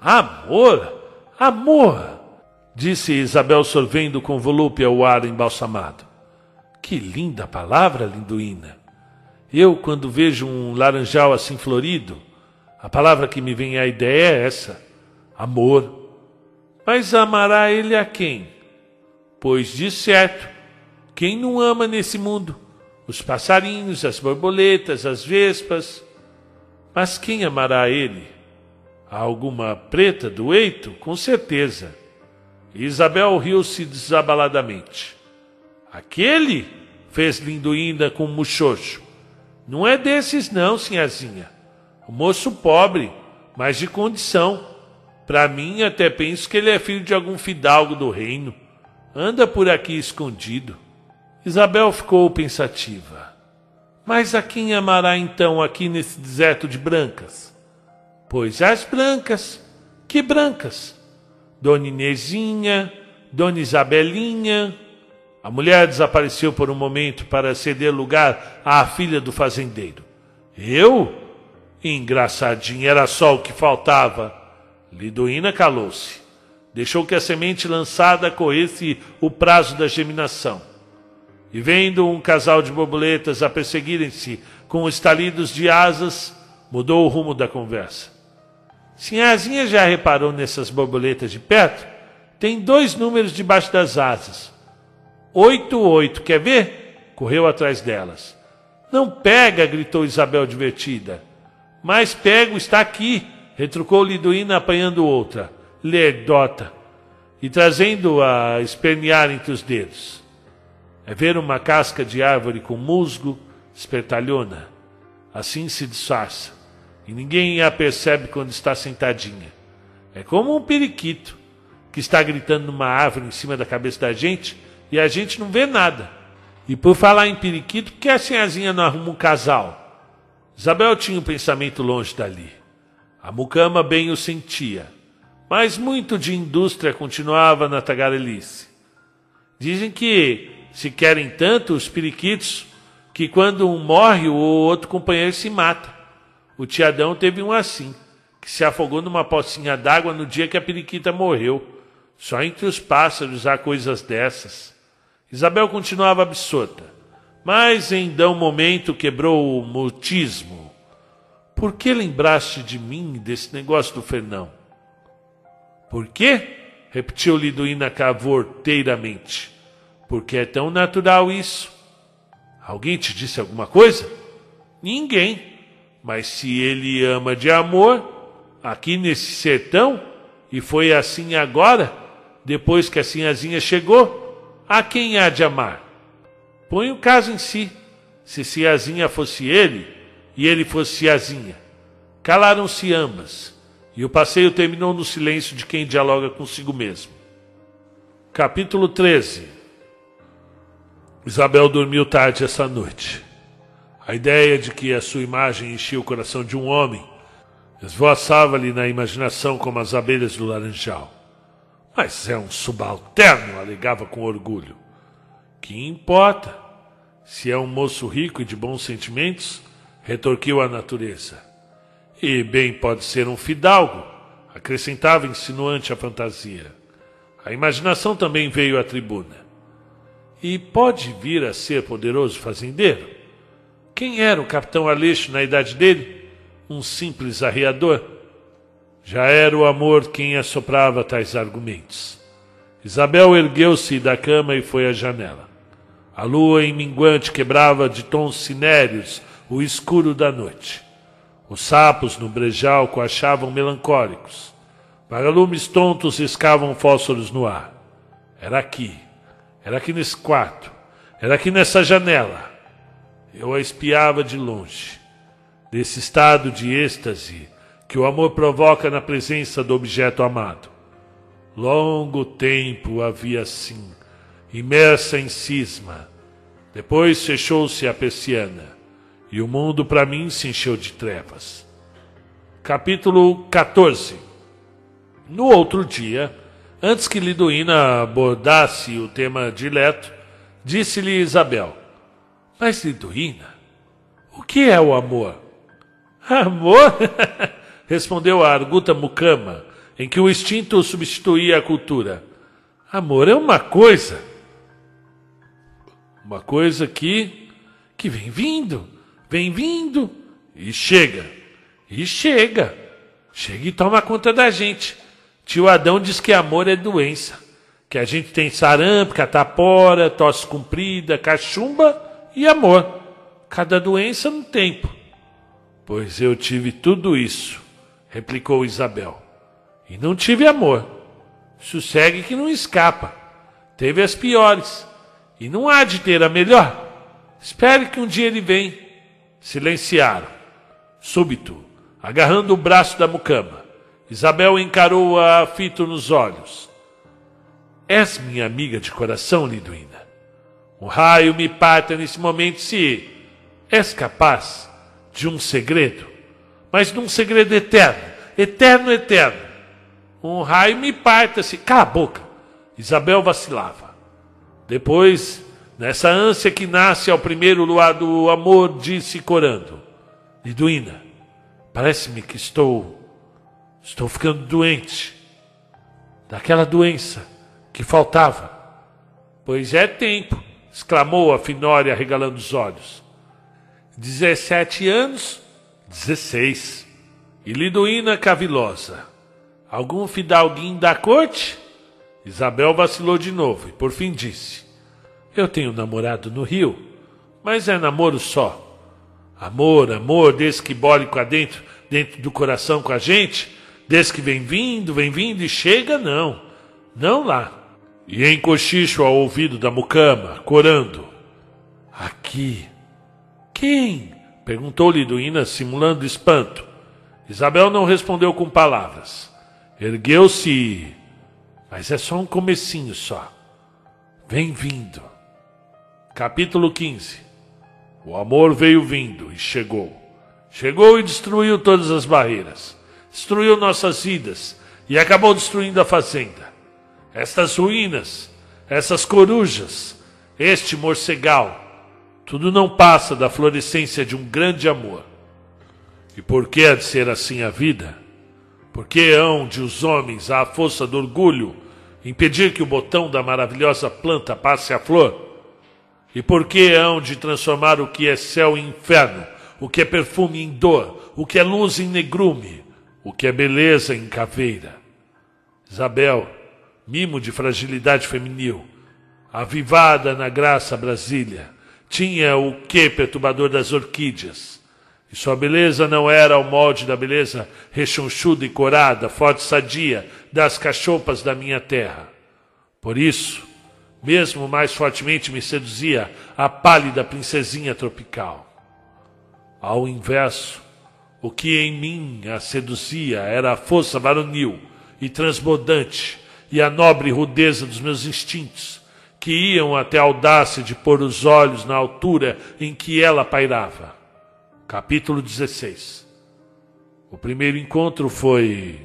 Amor? Amor! Disse Isabel sorvendo com volúpia o ar embalsamado. Que linda palavra, linduína! Eu, quando vejo um laranjal assim florido, a palavra que me vem à ideia é essa: amor. Mas amará ele a quem? Pois de certo, quem não ama nesse mundo? Os passarinhos, as borboletas, as vespas. Mas quem amará ele? Alguma preta do eito? Com certeza. Isabel riu-se desabaladamente. Aquele? fez Linduína com muxoxo. Não é desses não, sinhazinha. O moço pobre, mas de condição. Para mim, até penso que ele é filho de algum fidalgo do reino. Anda por aqui escondido. Isabel ficou pensativa. Mas a quem amará então aqui nesse deserto de brancas? Pois as brancas. Que brancas? Dona Inezinha, Dona Isabelinha. A mulher desapareceu por um momento para ceder lugar à filha do fazendeiro. Eu? Engraçadinha, era só o que faltava. Lidoína calou-se. Deixou que a semente lançada corresse o prazo da germinação. E vendo um casal de borboletas a perseguirem-se com estalidos de asas, mudou o rumo da conversa. Sinhazinha já reparou nessas borboletas de perto? Tem dois números debaixo das asas. Oito, oito, quer ver? Correu atrás delas. Não pega, gritou Isabel divertida. Mas pego, está aqui, retrucou Liduína apanhando outra, lerdota, e trazendo-a espernear entre os dedos. É ver uma casca de árvore com musgo, espertalhona. Assim se disfarça, e ninguém a percebe quando está sentadinha. É como um periquito que está gritando numa árvore em cima da cabeça da gente e a gente não vê nada. E por falar em periquito, por que a senhazinha não arruma um casal? Isabel tinha um pensamento longe dali. A mucama bem o sentia, mas muito de indústria continuava na tagarelice. Dizem que se querem tanto os periquitos que quando um morre o outro companheiro se mata. O tiadão teve um assim, que se afogou numa pocinha d'água no dia que a periquita morreu. Só entre os pássaros há coisas dessas. Isabel continuava absorta. Mas em dão momento quebrou o mutismo. Por que lembraste de mim desse negócio do Fernão? Por quê? repetiu Liduína cavorteiramente. Porque é tão natural isso. Alguém te disse alguma coisa? Ninguém. Mas se ele ama de amor, aqui nesse sertão, e foi assim agora, depois que a sinhazinha chegou, a quem há de amar? Põe o caso em si. Se Ciazinha fosse ele e ele fosse Ciazinha. Calaram-se ambas e o passeio terminou no silêncio de quem dialoga consigo mesmo. Capítulo 13 Isabel dormiu tarde essa noite. A ideia de que a sua imagem enchia o coração de um homem esvoaçava-lhe na imaginação como as abelhas do laranjal. Mas é um subalterno, alegava com orgulho. Que importa? Se é um moço rico e de bons sentimentos, retorquiu a natureza. E bem pode ser um fidalgo, acrescentava insinuante a fantasia. A imaginação também veio à tribuna. E pode vir a ser poderoso fazendeiro? Quem era o capitão Aleixo na idade dele? Um simples arriador. Já era o amor quem assoprava tais argumentos. Isabel ergueu-se da cama e foi à janela. A lua em minguante quebrava de tons cinéreos o escuro da noite. Os sapos no brejal coachavam melancólicos. Vagalumes tontos riscavam fósforos no ar. Era aqui, era aqui nesse quarto, era aqui nessa janela. Eu a espiava de longe, desse estado de êxtase que o amor provoca na presença do objeto amado. Longo tempo havia assim, imersa em cisma. Depois fechou-se a persiana e o mundo para mim se encheu de trevas. Capítulo 14 No outro dia, antes que Liduína abordasse o tema dileto, disse-lhe Isabel: Mas Liduína, o que é o amor? Amor? respondeu a arguta mucama, em que o instinto substituía a cultura. Amor é uma coisa. Uma coisa que que vem vindo, vem vindo e chega. E chega. Chega e toma conta da gente. Tio Adão diz que amor é doença. Que a gente tem sarampo, catapora, tosse comprida, cachumba e amor. Cada doença no tempo. Pois eu tive tudo isso, replicou Isabel. E não tive amor. Sossegue que não escapa. Teve as piores. E não há de ter a melhor. Espere que um dia ele vem. Silenciaram. Súbito, agarrando o braço da mucama, Isabel encarou-a fito nos olhos. És minha amiga de coração, Liduína. Um raio me parta nesse momento se és capaz de um segredo, mas de um segredo eterno, eterno, eterno. Um raio me parta-se. Cala a boca. Isabel vacilava. Depois, nessa ânsia que nasce ao primeiro luar do amor, disse corando: Liduína, parece-me que estou. Estou ficando doente. Daquela doença que faltava. Pois é tempo, exclamou a Finória, regalando os olhos. Dezessete anos, dezesseis. E Liduína cavilosa. Algum fidalguinho da corte? Isabel vacilou de novo e por fim disse: Eu tenho namorado no Rio, mas é namoro só. Amor, amor, desde que bole com dentro, dentro do coração com a gente, desde que vem vindo, vem vindo e chega, não. Não lá. E em cochicho ao ouvido da mucama, corando. Aqui. Quem? Perguntou Liduína, simulando espanto. Isabel não respondeu com palavras. Ergueu-se, mas é só um comecinho só. Vem vindo. Capítulo 15 O amor veio vindo e chegou. Chegou e destruiu todas as barreiras. Destruiu nossas vidas e acabou destruindo a fazenda. Estas ruínas, essas corujas, este morcegal, tudo não passa da florescência de um grande amor. E por que há de ser assim a vida? Porque hão de os homens, à força do orgulho, impedir que o botão da maravilhosa planta passe à flor? E por que hão de transformar o que é céu em inferno, o que é perfume em dor, o que é luz em negrume, o que é beleza em caveira? Isabel, mimo de fragilidade feminil, avivada na graça Brasília, tinha o que perturbador das orquídeas e sua beleza não era ao molde da beleza rechonchuda e corada, forte e sadia das cachopas da minha terra. Por isso, mesmo mais fortemente me seduzia a pálida princesinha tropical. Ao inverso, o que em mim a seduzia era a força varonil e transbordante e a nobre rudeza dos meus instintos, que iam até a audácia de pôr os olhos na altura em que ela pairava. Capítulo 16. O primeiro encontro foi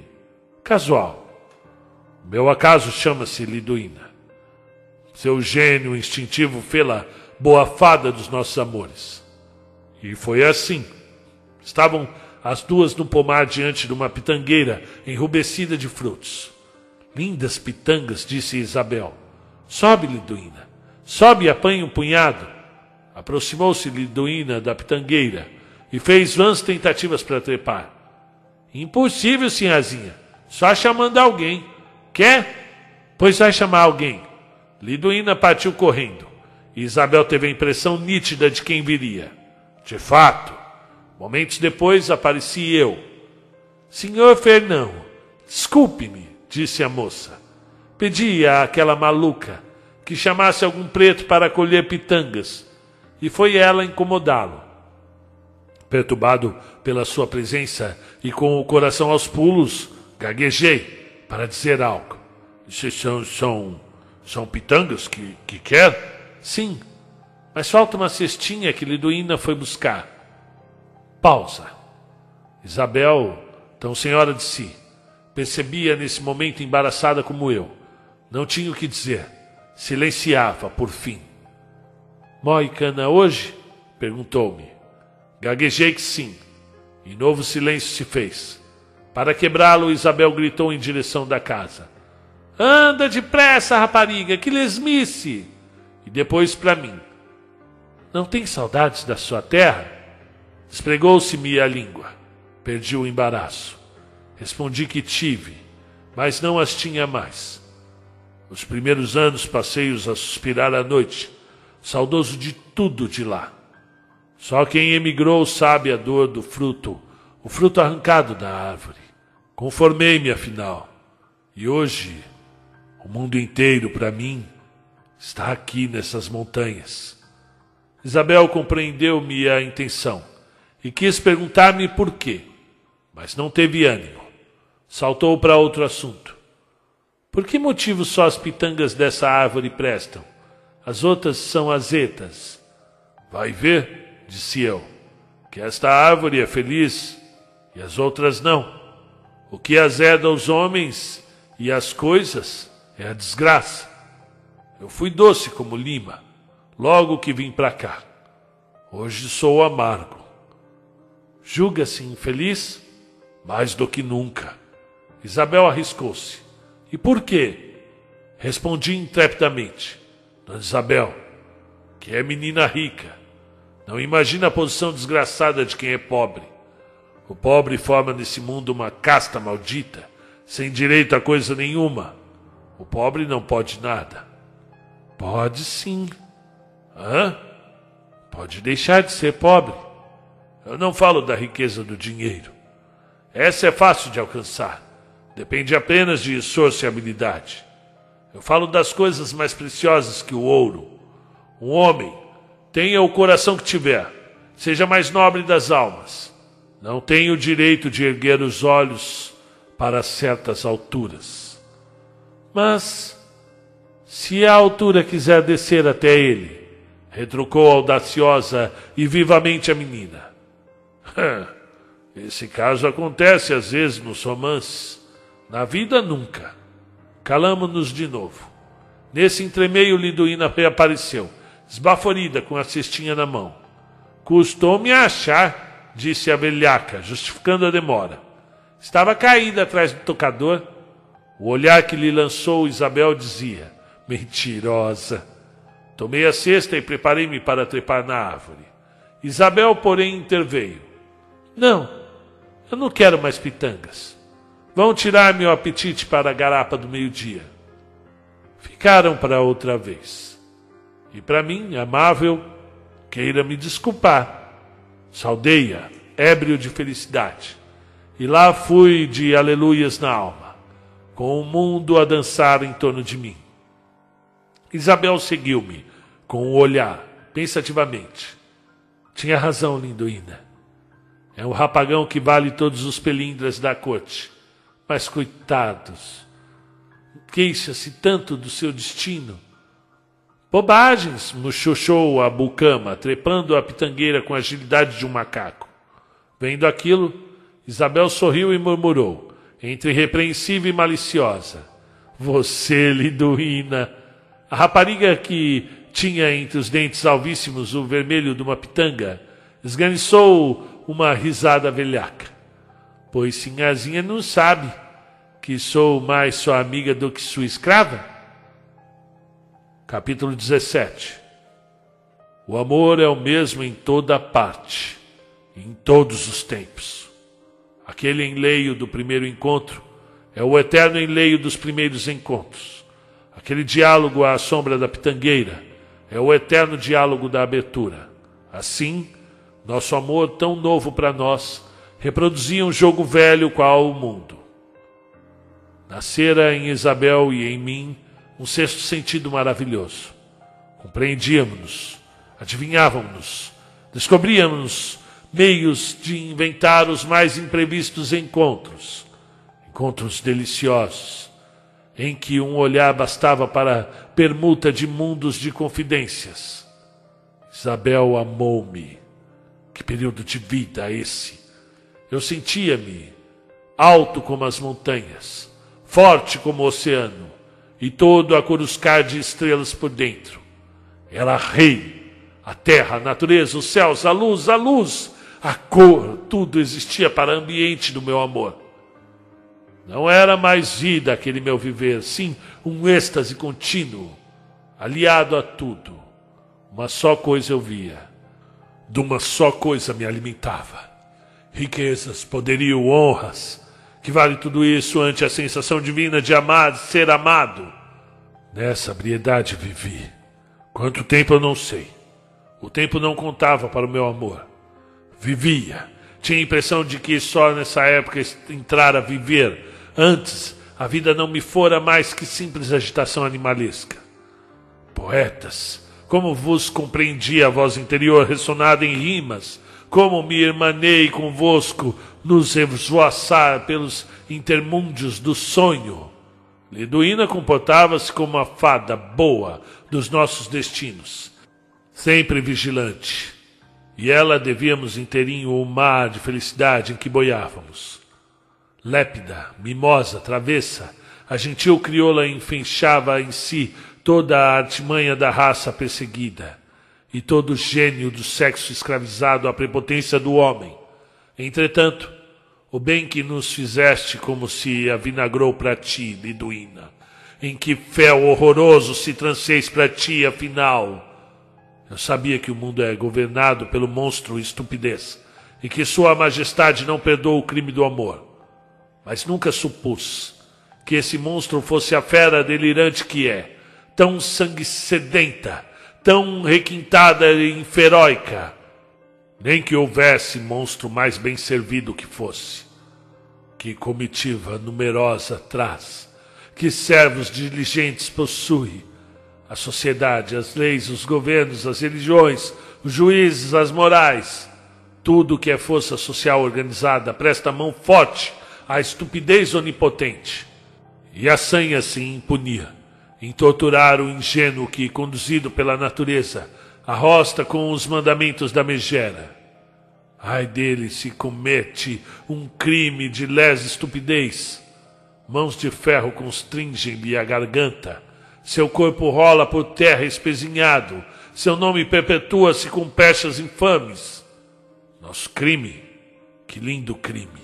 casual. Meu acaso chama-se Liduína. Seu gênio instintivo fê-la boa fada dos nossos amores. E foi assim. Estavam as duas no pomar diante de uma pitangueira enrubescida de frutos. Lindas pitangas, disse Isabel. Sobe, Liduína. Sobe e apanhe um punhado. Aproximou-se Liduína da pitangueira e fez vãs tentativas para trepar. Impossível, sinhazinha. Só chamando alguém. Quer? Pois vai chamar alguém. Liduína partiu correndo. E Isabel teve a impressão nítida de quem viria. De fato, momentos depois apareci eu. Senhor Fernão, desculpe-me, disse a moça. Pedi àquela maluca que chamasse algum preto para colher pitangas, e foi ela incomodá-lo. Perturbado pela sua presença e com o coração aos pulos, gaguejei para dizer algo. São, são, são pitangas que, que quer? Sim, mas falta uma cestinha que Liduína foi buscar. Pausa. Isabel, tão senhora de si, percebia nesse momento embaraçada como eu. Não tinha o que dizer. Silenciava, por fim. Moicana hoje? perguntou-me. Gaguejei que sim, e novo silêncio se fez. Para quebrá-lo, Isabel gritou em direção da casa. Anda depressa, rapariga, que lesmice! E depois para mim. Não tem saudades da sua terra? Espregou-se-me a língua. Perdi o embaraço. Respondi que tive, mas não as tinha mais. Os primeiros anos passei-os a suspirar à noite, saudoso de tudo de lá. Só quem emigrou sabe a dor do fruto, o fruto arrancado da árvore. Conformei-me, afinal. E hoje, o mundo inteiro, para mim, está aqui nessas montanhas. Isabel compreendeu-me a intenção e quis perguntar-me por quê, mas não teve ânimo. Saltou para outro assunto. Por que motivo só as pitangas dessa árvore prestam? As outras são azetas. Vai ver, disse eu, que esta árvore é feliz e as outras não. O que azeda os homens e as coisas é a desgraça. Eu fui doce como lima, logo que vim para cá. Hoje sou amargo. Julga-se infeliz? Mais do que nunca. Isabel arriscou-se. E por quê? Respondi intrepidamente. Dona Isabel, que é menina rica, não imagina a posição desgraçada de quem é pobre. O pobre forma nesse mundo uma casta maldita, sem direito a coisa nenhuma. O pobre não pode nada. Pode sim. Hã? Pode deixar de ser pobre. Eu não falo da riqueza do dinheiro. Essa é fácil de alcançar. Depende apenas de esforço e habilidade. Eu falo das coisas mais preciosas que o ouro. Um homem Tenha o coração que tiver, seja mais nobre das almas. Não tem o direito de erguer os olhos para certas alturas. Mas, se a altura quiser descer até ele, retrucou audaciosa e vivamente a menina. Esse caso acontece às vezes nos romances. Na vida, nunca. Calamos-nos de novo. Nesse entremeio, Liduína reapareceu esbaforida com a cestinha na mão. Custou-me achar, disse a velhaca, justificando a demora. Estava caída atrás do tocador. O olhar que lhe lançou Isabel dizia: Mentirosa. Tomei a cesta e preparei-me para trepar na árvore. Isabel, porém, interveio. Não, eu não quero mais pitangas. Vão tirar meu apetite para a garapa do meio-dia. Ficaram para outra vez. E para mim, amável, queira me desculpar. Saldeia, ébrio de felicidade. E lá fui de aleluias na alma, com o mundo a dançar em torno de mim. Isabel seguiu-me com o um olhar, pensativamente. Tinha razão, lindoína. É um rapagão que vale todos os pelindras da corte. Mas coitados, queixa-se tanto do seu destino Bobagens, muxoxou a bucama, trepando a pitangueira com a agilidade de um macaco. Vendo aquilo, Isabel sorriu e murmurou, entre repreensiva e maliciosa: Você, liduína! A rapariga que tinha entre os dentes alvíssimos o vermelho de uma pitanga, esganiçou uma risada velhaca. Pois Sinhazinha não sabe que sou mais sua amiga do que sua escrava? Capítulo 17 O amor é o mesmo em toda parte, em todos os tempos. Aquele enleio do primeiro encontro é o eterno enleio dos primeiros encontros. Aquele diálogo à sombra da pitangueira é o eterno diálogo da abertura. Assim, nosso amor tão novo para nós reproduzia um jogo velho qual o mundo. Nascera em Isabel e em mim um sexto sentido maravilhoso. Compreendíamos-nos, adivinhávamos-nos, descobríamos meios de inventar os mais imprevistos encontros, encontros deliciosos, em que um olhar bastava para permuta de mundos de confidências. Isabel amou-me. Que período de vida esse! Eu sentia-me alto como as montanhas, forte como o oceano, e todo a coruscar de estrelas por dentro. Era rei, a terra, a natureza, os céus, a luz, a luz, a cor, tudo existia para ambiente do meu amor. Não era mais vida aquele meu viver, sim, um êxtase contínuo, aliado a tudo. Uma só coisa eu via, de uma só coisa me alimentava. Riquezas, poderio, honras, que vale tudo isso ante a sensação divina de amar, ser amado. Nessa briedade vivi. Quanto tempo eu não sei. O tempo não contava para o meu amor vivia. Tinha a impressão de que só nessa época entrara a viver. Antes, a vida não me fora mais que simples agitação animalesca. Poetas, como vos compreendi a voz interior ressonada em rimas, como me irmanei convosco nos esvoaçar pelos intermúndios do sonho. Liduína comportava-se como a fada boa dos nossos destinos, sempre vigilante e ela devíamos inteirinho o mar de felicidade em que boiávamos. Lépida, mimosa, travessa, a gentil crioula enfenchava em si toda a artimanha da raça perseguida e todo o gênio do sexo escravizado à prepotência do homem. Entretanto, o bem que nos fizeste como se avinagrou para ti, Liduína, em que fel horroroso se transfez para ti, afinal, eu sabia que o mundo é governado pelo monstro estupidez e que Sua Majestade não perdoa o crime do amor. Mas nunca supus que esse monstro fosse a fera delirante que é, tão sangue sedenta, tão requintada e inferóica. Nem que houvesse monstro mais bem servido que fosse. Que comitiva numerosa traz, que servos diligentes possui, a sociedade, as leis, os governos, as religiões, os juízes, as morais. Tudo que é força social organizada presta mão forte à estupidez onipotente. E a sanha se impunia em torturar o ingênuo que, conduzido pela natureza, arrosta com os mandamentos da megera. Ai dele se comete um crime de lesa estupidez. Mãos de ferro constringem-lhe a garganta seu corpo rola por terra espezinhado. Seu nome perpetua-se com pechas infames. Nosso crime, que lindo crime.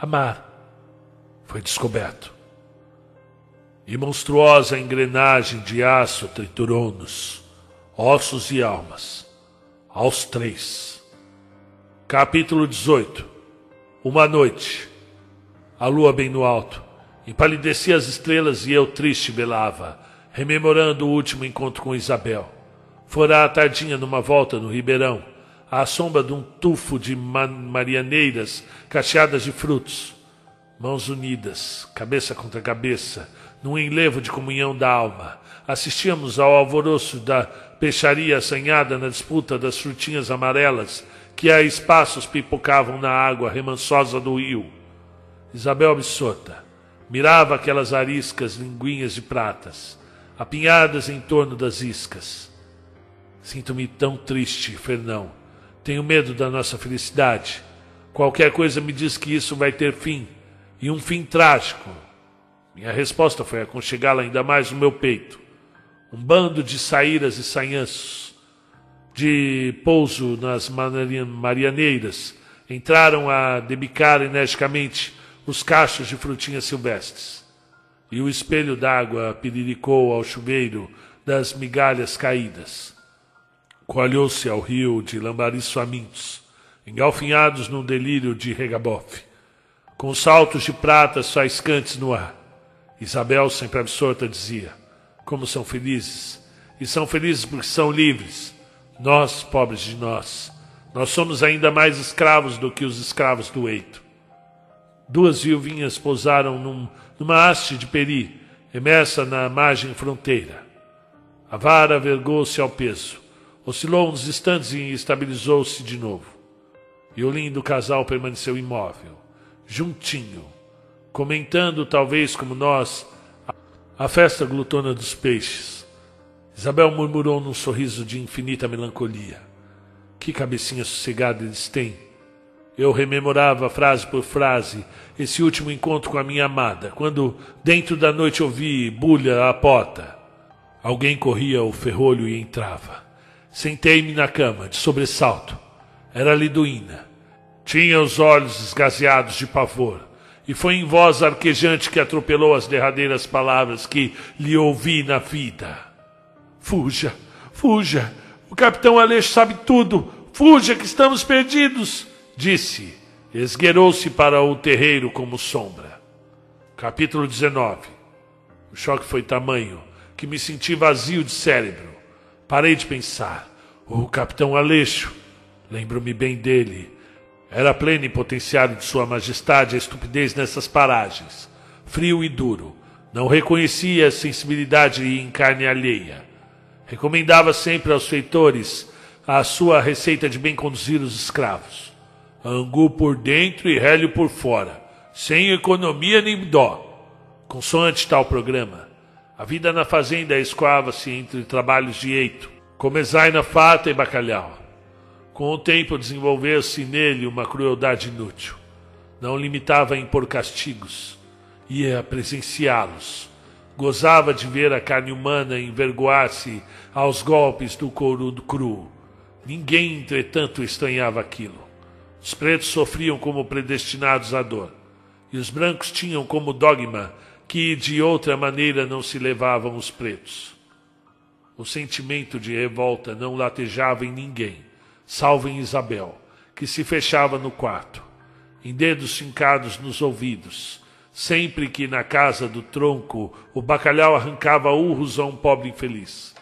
Amar foi descoberto. E monstruosa engrenagem de aço triturou-nos, ossos e almas, aos três. Capítulo 18 Uma noite, a lua bem no alto, Empalidecia as estrelas e eu triste velava, rememorando o último encontro com Isabel. Fora a tardinha numa volta no ribeirão, à sombra de um tufo de marianeiras cacheadas de frutos. Mãos unidas, cabeça contra cabeça, num enlevo de comunhão da alma. Assistíamos ao alvoroço da peixaria assanhada na disputa das frutinhas amarelas que a espaços pipocavam na água remansosa do rio. Isabel absorta, Mirava aquelas ariscas linguinhas de pratas, apinhadas em torno das iscas. Sinto-me tão triste, Fernão. Tenho medo da nossa felicidade. Qualquer coisa me diz que isso vai ter fim, e um fim trágico. Minha resposta foi aconchegá-la ainda mais no meu peito. Um bando de saíras e sanhanços, de pouso nas marianeiras, entraram a debicar energicamente os cachos de frutinhas silvestres. E o espelho d'água piriricou ao chuveiro das migalhas caídas. coalhou-se ao rio de lambaris famintos, engalfinhados num delírio de regabofe, com saltos de prata faiscantes no ar. Isabel, sempre absorta, dizia: Como são felizes! E são felizes porque são livres. Nós, pobres de nós, nós somos ainda mais escravos do que os escravos do eito. Duas viuvinhas pousaram num, numa haste de peri, emersa na margem fronteira. A vara vergou-se ao peso, oscilou uns instantes e estabilizou-se de novo. E o lindo casal permaneceu imóvel, juntinho, comentando, talvez como nós, a festa glutona dos peixes. Isabel murmurou num sorriso de infinita melancolia. Que cabecinha sossegada eles têm! Eu rememorava frase por frase esse último encontro com a minha amada, quando dentro da noite ouvi bulha à porta. Alguém corria o ferrolho e entrava. Sentei-me na cama, de sobressalto. Era Liduína. Tinha os olhos esgazeados de pavor, e foi em voz arquejante que atropelou as derradeiras palavras que lhe ouvi na vida. Fuja, fuja! O capitão Aleixo sabe tudo! Fuja, que estamos perdidos! Disse, esgueirou-se para o terreiro como sombra. Capítulo 19 O choque foi tamanho que me senti vazio de cérebro. Parei de pensar. O capitão Aleixo, lembro-me bem dele, era plenipotenciário de Sua Majestade a estupidez nessas paragens, frio e duro. Não reconhecia a sensibilidade em carne alheia. Recomendava sempre aos feitores a sua receita de bem conduzir os escravos angu por dentro e relho por fora, sem economia nem dó. Consoante tal programa, a vida na fazenda escoava-se entre trabalhos de eito, comezaina fata e bacalhau. Com o tempo desenvolveu-se nele uma crueldade inútil. Não limitava a impor castigos, ia presenciá-los. Gozava de ver a carne humana envergoar-se aos golpes do couro cru. Ninguém, entretanto, estranhava aquilo. Os pretos sofriam como predestinados à dor, e os brancos tinham como dogma que de outra maneira não se levavam os pretos. O sentimento de revolta não latejava em ninguém, salvo em Isabel, que se fechava no quarto, em dedos fincados nos ouvidos, sempre que na casa do tronco o bacalhau arrancava urros a um pobre infeliz.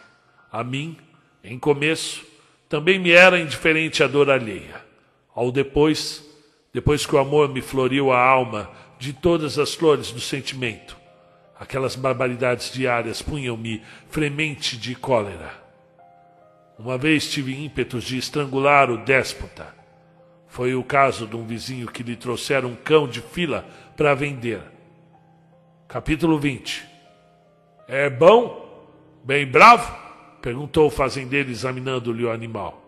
A mim, em começo, também me era indiferente a dor alheia. Ao depois, depois que o amor me floriu a alma de todas as flores do sentimento, aquelas barbaridades diárias punham-me fremente de cólera. Uma vez tive ímpetos de estrangular o déspota. Foi o caso de um vizinho que lhe trouxeram um cão de fila para vender. Capítulo 20 É bom? Bem bravo? perguntou o fazendeiro examinando-lhe o animal.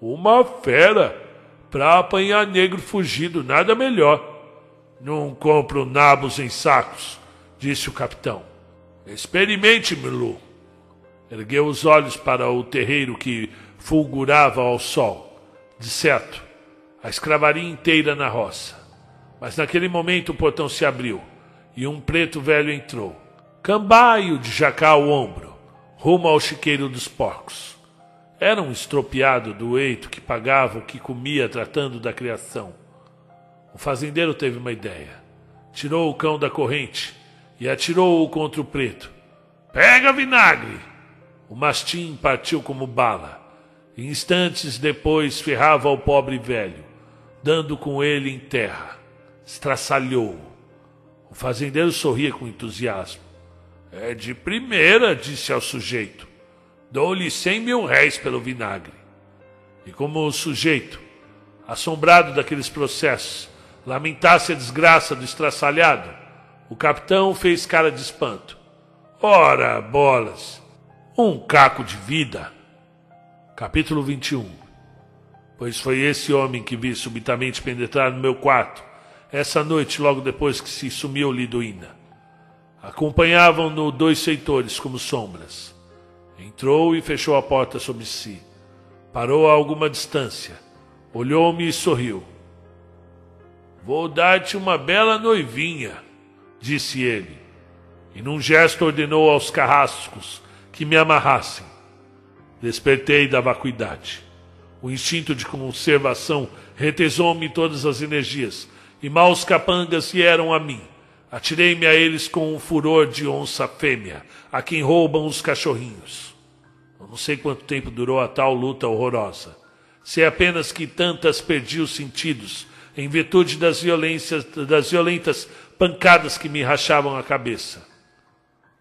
Uma fera, para apanhar negro fugido, nada melhor. Não compro nabos em sacos, disse o capitão. Experimente, Milu. Ergueu os olhos para o terreiro que fulgurava ao sol. De certo, a escravaria inteira na roça. Mas naquele momento o portão se abriu e um preto velho entrou, cambaio de jacá ao ombro, rumo ao chiqueiro dos porcos. Era um estropiado do eito que pagava o que comia tratando da criação. O fazendeiro teve uma ideia. Tirou o cão da corrente e atirou-o contra o preto. Pega vinagre! O mastim partiu como bala. E instantes depois ferrava o pobre velho, dando com ele em terra. Estraçalhou-o. O fazendeiro sorria com entusiasmo. É de primeira, disse ao sujeito. Dou-lhe cem mil réis pelo vinagre. E como o sujeito, assombrado daqueles processos, lamentasse a desgraça do estraçalhado, o capitão fez cara de espanto. Ora, bolas! Um caco de vida! Capítulo 21 Pois foi esse homem que vi subitamente penetrar no meu quarto, essa noite, logo depois que se sumiu Liduína. Acompanhavam-no dois feitores como sombras. Entrou e fechou a porta sobre si. Parou a alguma distância. Olhou-me e sorriu. Vou dar-te uma bela noivinha, disse ele, e num gesto ordenou aos carrascos que me amarrassem. Despertei da vacuidade. O instinto de conservação retesou-me todas as energias, e maus capangas vieram a mim. Atirei-me a eles com o furor de onça fêmea, a quem roubam os cachorrinhos. Eu não sei quanto tempo durou a tal luta horrorosa. Sei apenas que tantas perdi os sentidos, em virtude das violências, das violentas pancadas que me rachavam a cabeça.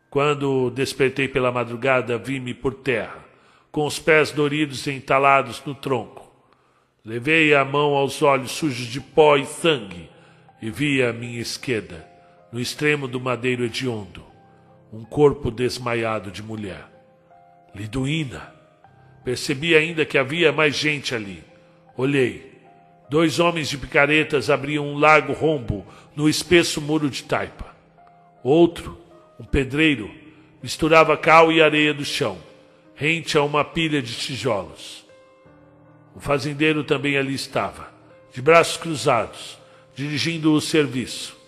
Quando despertei pela madrugada, vi-me por terra, com os pés doridos e entalados no tronco. Levei a mão aos olhos sujos de pó e sangue e vi à minha esquerda, no extremo do madeiro hediondo, um corpo desmaiado de mulher. Liduína. Percebi ainda que havia mais gente ali. Olhei. Dois homens de picaretas abriam um largo rombo no espesso muro de taipa. Outro, um pedreiro, misturava cal e areia do chão, rente a uma pilha de tijolos. O fazendeiro também ali estava, de braços cruzados, dirigindo o serviço.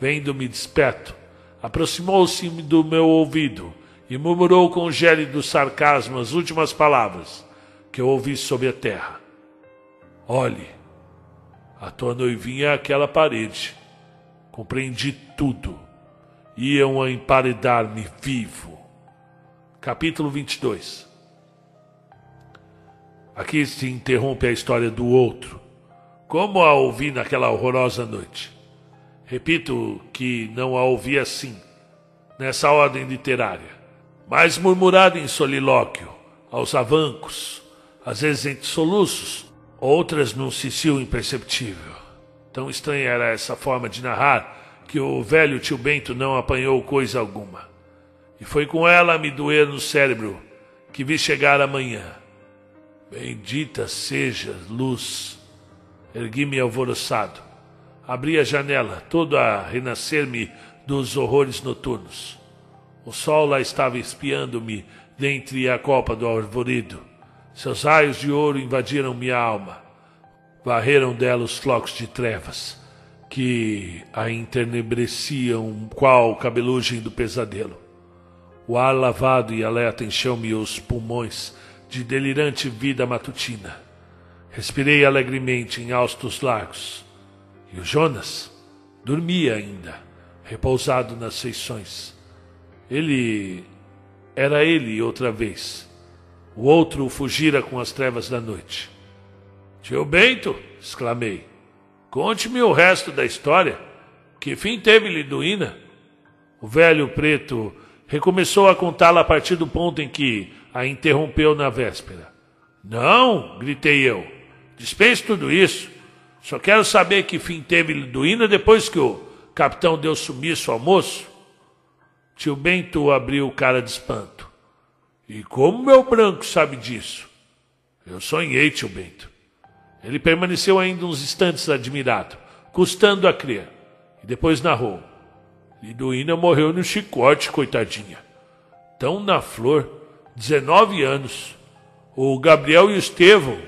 Vendo-me desperto, aproximou-se do meu ouvido e murmurou com gélido sarcasmo as últimas palavras que eu ouvi sob a terra. Olhe, a tua noivinha é aquela parede. Compreendi tudo. Iam emparedar-me vivo. Capítulo 22 Aqui se interrompe a história do outro, como a ouvi naquela horrorosa noite. Repito que não a ouvi assim, nessa ordem literária, mas murmurada em solilóquio, aos avancos, às vezes entre soluços, outras num cicio imperceptível. Tão estranha era essa forma de narrar que o velho tio Bento não apanhou coisa alguma. E foi com ela a me doer no cérebro que vi chegar a manhã. Bendita seja luz. Ergui-me alvoroçado. Abri a janela, todo a renascer-me dos horrores noturnos. O sol lá estava espiando-me dentre a copa do arvoredo. Seus raios de ouro invadiram minha alma. Varreram dela os flocos de trevas, que a entenebreciam qual cabelugem do pesadelo. O ar lavado e alerta encheu-me os pulmões de delirante vida matutina. Respirei alegremente em austos largos. E o Jonas dormia ainda, repousado nas feições. Ele era ele outra vez o outro fugira com as trevas da noite. Tio Bento, exclamei, conte-me o resto da história. Que fim teve Liduína? O velho preto recomeçou a contá-la a partir do ponto em que a interrompeu na véspera. Não, gritei eu, dispense tudo isso. Só quero saber que fim teve Liduína depois que o capitão deu sumiço ao moço. Tio Bento abriu cara de espanto. E como meu branco sabe disso? Eu sonhei, tio Bento. Ele permaneceu ainda uns instantes admirado, custando a crer, e depois narrou. Liduína morreu no chicote, coitadinha. Tão na flor, 19 anos. O Gabriel e o Estevão,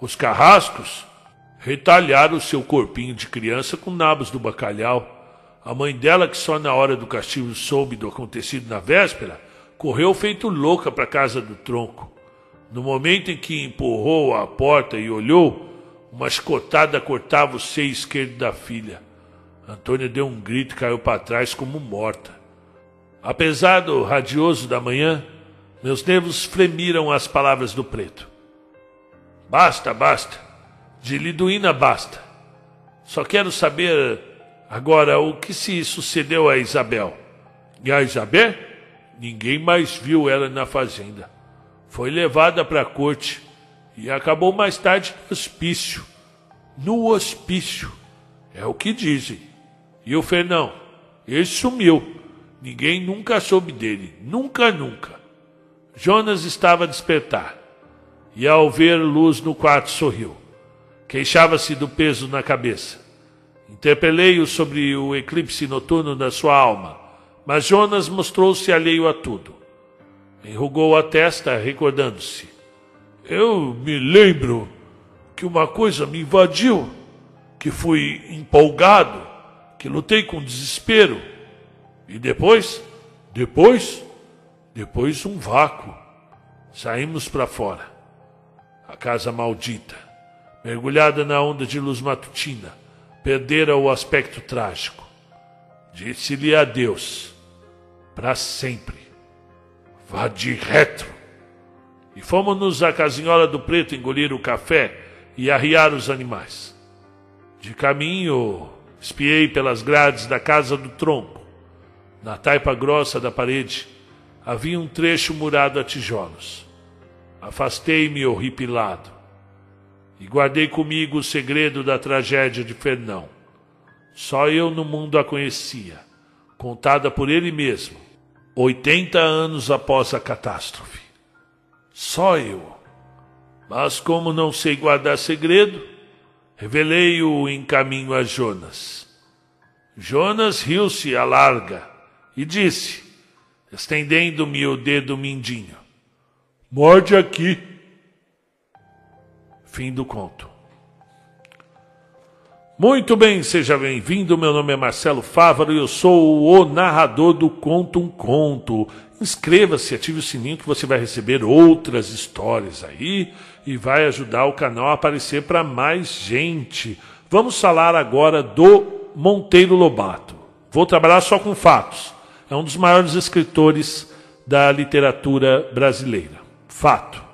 os carrascos, retalharam seu corpinho de criança com nabos do bacalhau. A mãe dela, que só na hora do castigo soube do acontecido na véspera, correu feito louca para a casa do tronco. No momento em que empurrou a porta e olhou, uma escotada cortava o seio esquerdo da filha. Antônia deu um grito e caiu para trás como morta. Apesar do radioso da manhã, meus nervos fremiram as palavras do preto. Basta, basta. De Liduína basta. Só quero saber agora o que se sucedeu a Isabel. E a Isabel? Ninguém mais viu ela na fazenda. Foi levada para a corte e acabou mais tarde no hospício. No hospício. É o que dizem. E o Fernão? Ele sumiu. Ninguém nunca soube dele. Nunca, nunca. Jonas estava a despertar. E ao ver luz no quarto sorriu. Queixava-se do peso na cabeça. Interpelei-o sobre o eclipse noturno da sua alma mas Jonas mostrou-se alheio a tudo. Enrugou a testa, recordando-se. Eu me lembro que uma coisa me invadiu, que fui empolgado, que lutei com desespero. E depois? Depois? Depois um vácuo. Saímos para fora. A casa maldita, mergulhada na onda de luz matutina, perdera o aspecto trágico. Disse-lhe adeus, para sempre. Vá de retro. E fomos-nos à casinhola do preto engolir o café e arriar os animais. De caminho, espiei pelas grades da casa do tronco. Na taipa grossa da parede havia um trecho murado a tijolos. Afastei-me horripilado e guardei comigo o segredo da tragédia de Fernão. Só eu no mundo a conhecia, contada por ele mesmo, oitenta anos após a catástrofe. Só eu. Mas como não sei guardar segredo, revelei-o em caminho a Jonas. Jonas riu-se à larga e disse, estendendo-me o dedo mindinho: Morde aqui. Fim do conto. Muito bem, seja bem-vindo. Meu nome é Marcelo Fávaro e eu sou o narrador do Conto um Conto. Inscreva-se, ative o sininho que você vai receber outras histórias aí e vai ajudar o canal a aparecer para mais gente. Vamos falar agora do Monteiro Lobato. Vou trabalhar só com fatos. É um dos maiores escritores da literatura brasileira. Fato.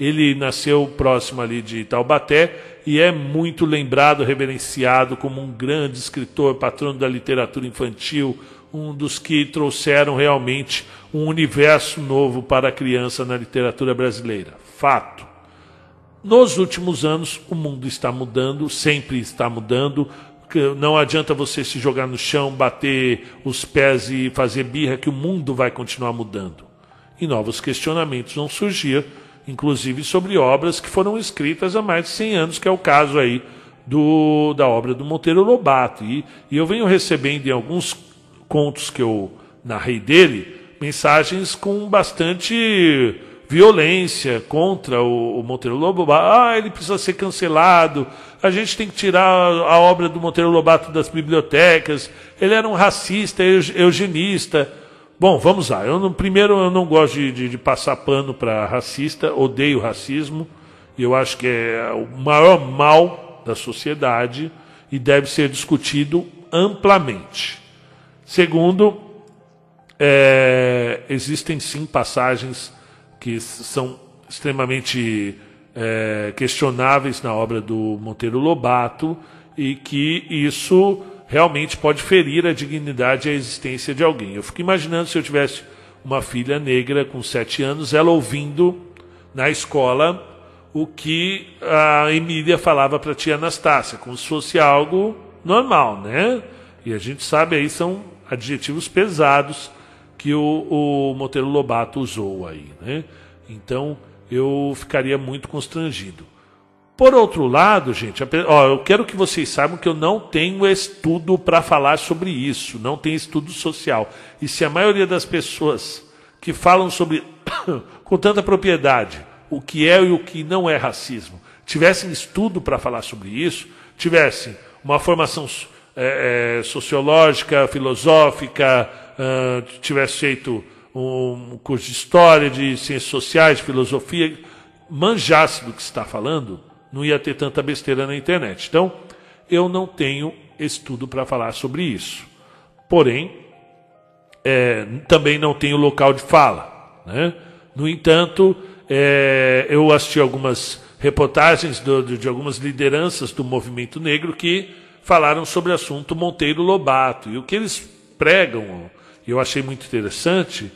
Ele nasceu próximo ali de Taubaté e é muito lembrado, reverenciado como um grande escritor, patrono da literatura infantil, um dos que trouxeram realmente um universo novo para a criança na literatura brasileira. Fato. Nos últimos anos, o mundo está mudando, sempre está mudando. Não adianta você se jogar no chão, bater os pés e fazer birra, que o mundo vai continuar mudando. E novos questionamentos vão surgir, inclusive sobre obras que foram escritas há mais de 100 anos, que é o caso aí do, da obra do Monteiro Lobato. E, e eu venho recebendo em alguns contos que eu narrei dele, mensagens com bastante violência contra o, o, Monteiro Lobato. Ah, ele precisa ser cancelado. A gente tem que tirar a obra do Monteiro Lobato das bibliotecas. Ele era um racista, eugenista. Bom, vamos lá. Eu não, primeiro, eu não gosto de, de, de passar pano para racista. Odeio racismo. Eu acho que é o maior mal da sociedade e deve ser discutido amplamente. Segundo, é, existem sim passagens que são extremamente é, questionáveis na obra do Monteiro Lobato e que isso realmente pode ferir a dignidade e a existência de alguém. Eu fico imaginando se eu tivesse uma filha negra com sete anos, ela ouvindo na escola o que a Emília falava para a tia Anastácia, como se fosse algo normal, né? E a gente sabe aí são adjetivos pesados que o, o Monteiro Lobato usou aí. Né? Então eu ficaria muito constrangido. Por outro lado, gente, ó, eu quero que vocês saibam que eu não tenho estudo para falar sobre isso, não tenho estudo social. E se a maioria das pessoas que falam sobre com tanta propriedade o que é e o que não é racismo tivessem estudo para falar sobre isso, tivessem uma formação é, é, sociológica, filosófica, uh, tivesse feito um curso de história, de ciências sociais, de filosofia, manjasse do que está falando, não ia ter tanta besteira na internet. Então, eu não tenho estudo para falar sobre isso. Porém, é, também não tenho local de fala. Né? No entanto, é, eu assisti algumas reportagens do, de algumas lideranças do movimento negro que falaram sobre o assunto Monteiro Lobato. E o que eles pregam eu achei muito interessante,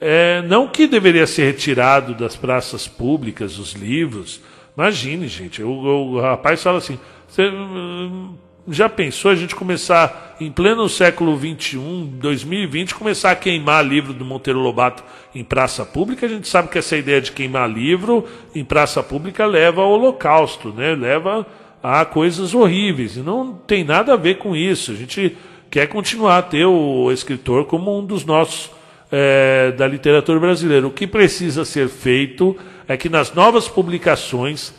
é, não que deveria ser retirado das praças públicas os livros. Imagine, gente, o, o rapaz fala assim: você hum, já pensou a gente começar, em pleno século XXI, 2020, começar a queimar livro do Monteiro Lobato em praça pública? A gente sabe que essa ideia de queimar livro em praça pública leva ao holocausto, né? leva a coisas horríveis. E não tem nada a ver com isso. A gente quer continuar a ter o escritor como um dos nossos é, da literatura brasileira. O que precisa ser feito é que nas novas publicações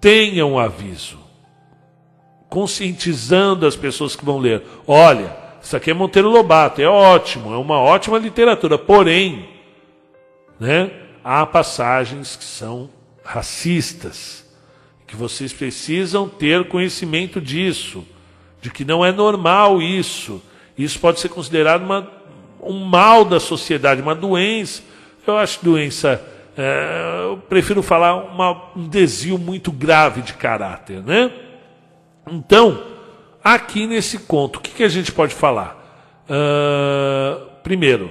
tenham um aviso, conscientizando as pessoas que vão ler. Olha, isso aqui é Monteiro Lobato, é ótimo, é uma ótima literatura, porém, né, há passagens que são racistas, que vocês precisam ter conhecimento disso, de que não é normal isso. Isso pode ser considerado uma, um mal da sociedade, uma doença. Eu acho doença, é, eu prefiro falar uma, um desvio muito grave de caráter, né? Então, aqui nesse conto, o que, que a gente pode falar? Uh, primeiro,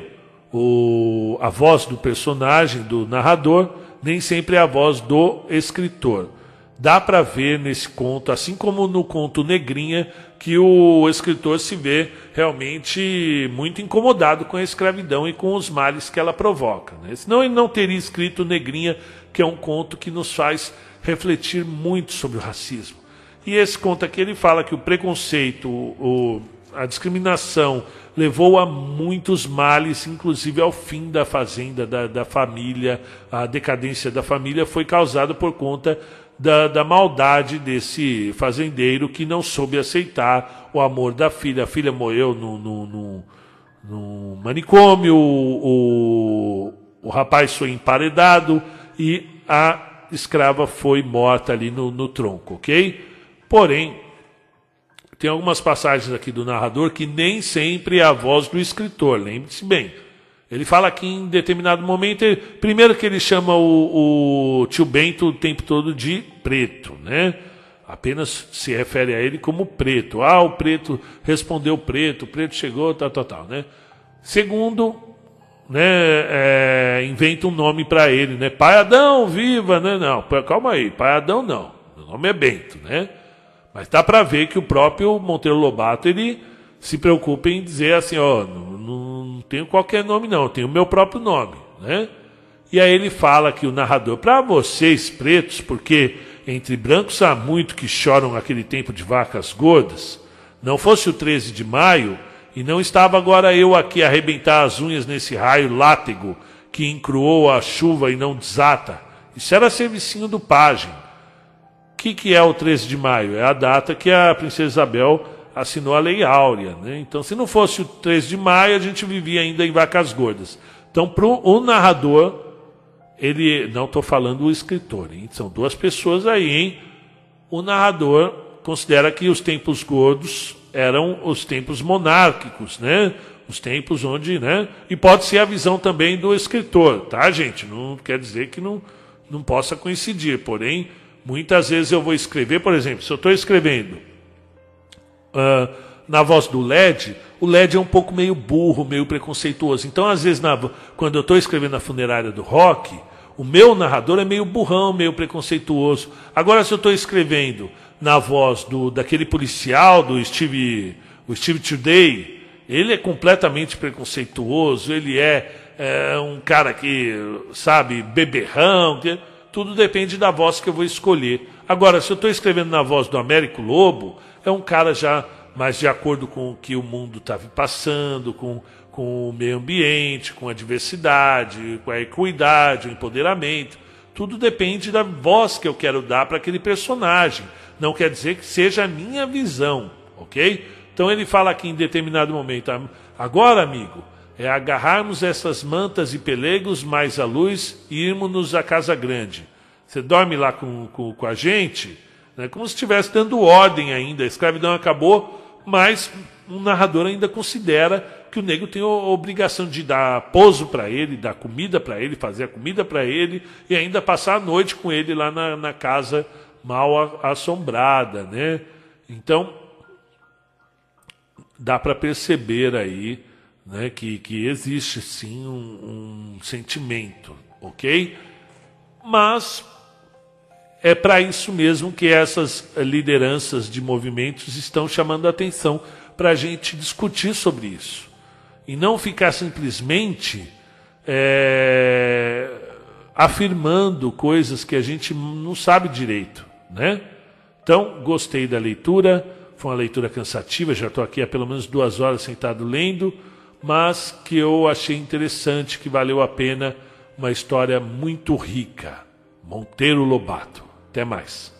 o, a voz do personagem, do narrador, nem sempre é a voz do escritor. Dá para ver nesse conto, assim como no conto Negrinha, que o escritor se vê realmente muito incomodado com a escravidão e com os males que ela provoca. Né? Senão ele não teria escrito Negrinha, que é um conto que nos faz refletir muito sobre o racismo. E esse conto aqui ele fala que o preconceito, o, a discriminação levou a muitos males, inclusive ao fim da fazenda, da, da família, a decadência da família foi causada por conta da, da, maldade desse fazendeiro que não soube aceitar o amor da filha. A filha morreu no, no, no, no manicômio, o, o, o, rapaz foi emparedado e a escrava foi morta ali no, no tronco, ok? Porém, tem algumas passagens aqui do narrador que nem sempre é a voz do escritor, lembre-se bem. Ele fala que em determinado momento, primeiro que ele chama o, o, tio Bento o tempo todo de preto, né? Apenas se refere a ele como preto. Ah, o preto respondeu preto, o preto chegou, tal, tal, tal, né? Segundo, né, é, inventa um nome para ele, né? Pai Adão, viva, né? Não, calma aí, Pai Adão não. O nome é Bento, né? Mas dá para ver que o próprio Monteiro Lobato ele se preocupa em dizer assim, ó, não, não tenho qualquer nome não, tenho o meu próprio nome, né? E aí ele fala que o narrador, para vocês pretos, porque entre brancos há muito que choram aquele tempo de vacas gordas, não fosse o 13 de maio, e não estava agora eu aqui a arrebentar as unhas nesse raio látego que encruou a chuva e não desata. Isso era servicinho do pajem que, que é o 13 de maio? É a data que a princesa Isabel assinou a Lei Áurea. Né? Então, se não fosse o 13 de maio, a gente vivia ainda em vacas gordas. Então, para o narrador, ele. Não estou falando o escritor, hein? são duas pessoas aí, hein? O narrador considera que os tempos gordos eram os tempos monárquicos, né? Os tempos onde, né? E pode ser a visão também do escritor, tá, gente? Não quer dizer que não, não possa coincidir, porém Muitas vezes eu vou escrever, por exemplo, se eu estou escrevendo uh, na voz do LED, o LED é um pouco meio burro, meio preconceituoso. Então, às vezes, na, quando eu estou escrevendo na funerária do rock, o meu narrador é meio burrão, meio preconceituoso. Agora, se eu estou escrevendo na voz do, daquele policial, do Steve, o Steve Today, ele é completamente preconceituoso, ele é, é um cara que, sabe, beberrão. Que, tudo depende da voz que eu vou escolher. Agora, se eu estou escrevendo na voz do Américo Lobo, é um cara já mais de acordo com o que o mundo está passando, com, com o meio ambiente, com a diversidade, com a equidade, o empoderamento. Tudo depende da voz que eu quero dar para aquele personagem. Não quer dizer que seja a minha visão, ok? Então ele fala aqui em determinado momento: agora, amigo, é agarrarmos essas mantas e pelegos mais a luz e irmos-nos à casa grande. Você dorme lá com, com, com a gente, né, como se estivesse dando ordem ainda. A escravidão acabou, mas o narrador ainda considera que o negro tem a obrigação de dar pouso para ele, dar comida para ele, fazer a comida para ele e ainda passar a noite com ele lá na, na casa mal assombrada. Né? Então, dá para perceber aí né, que, que existe sim um, um sentimento, ok? Mas é para isso mesmo que essas lideranças de movimentos estão chamando a atenção para a gente discutir sobre isso e não ficar simplesmente é, afirmando coisas que a gente não sabe direito, né? Então, gostei da leitura, foi uma leitura cansativa, já estou aqui há pelo menos duas horas sentado lendo mas que eu achei interessante, que valeu a pena, uma história muito rica. Monteiro Lobato. Até mais.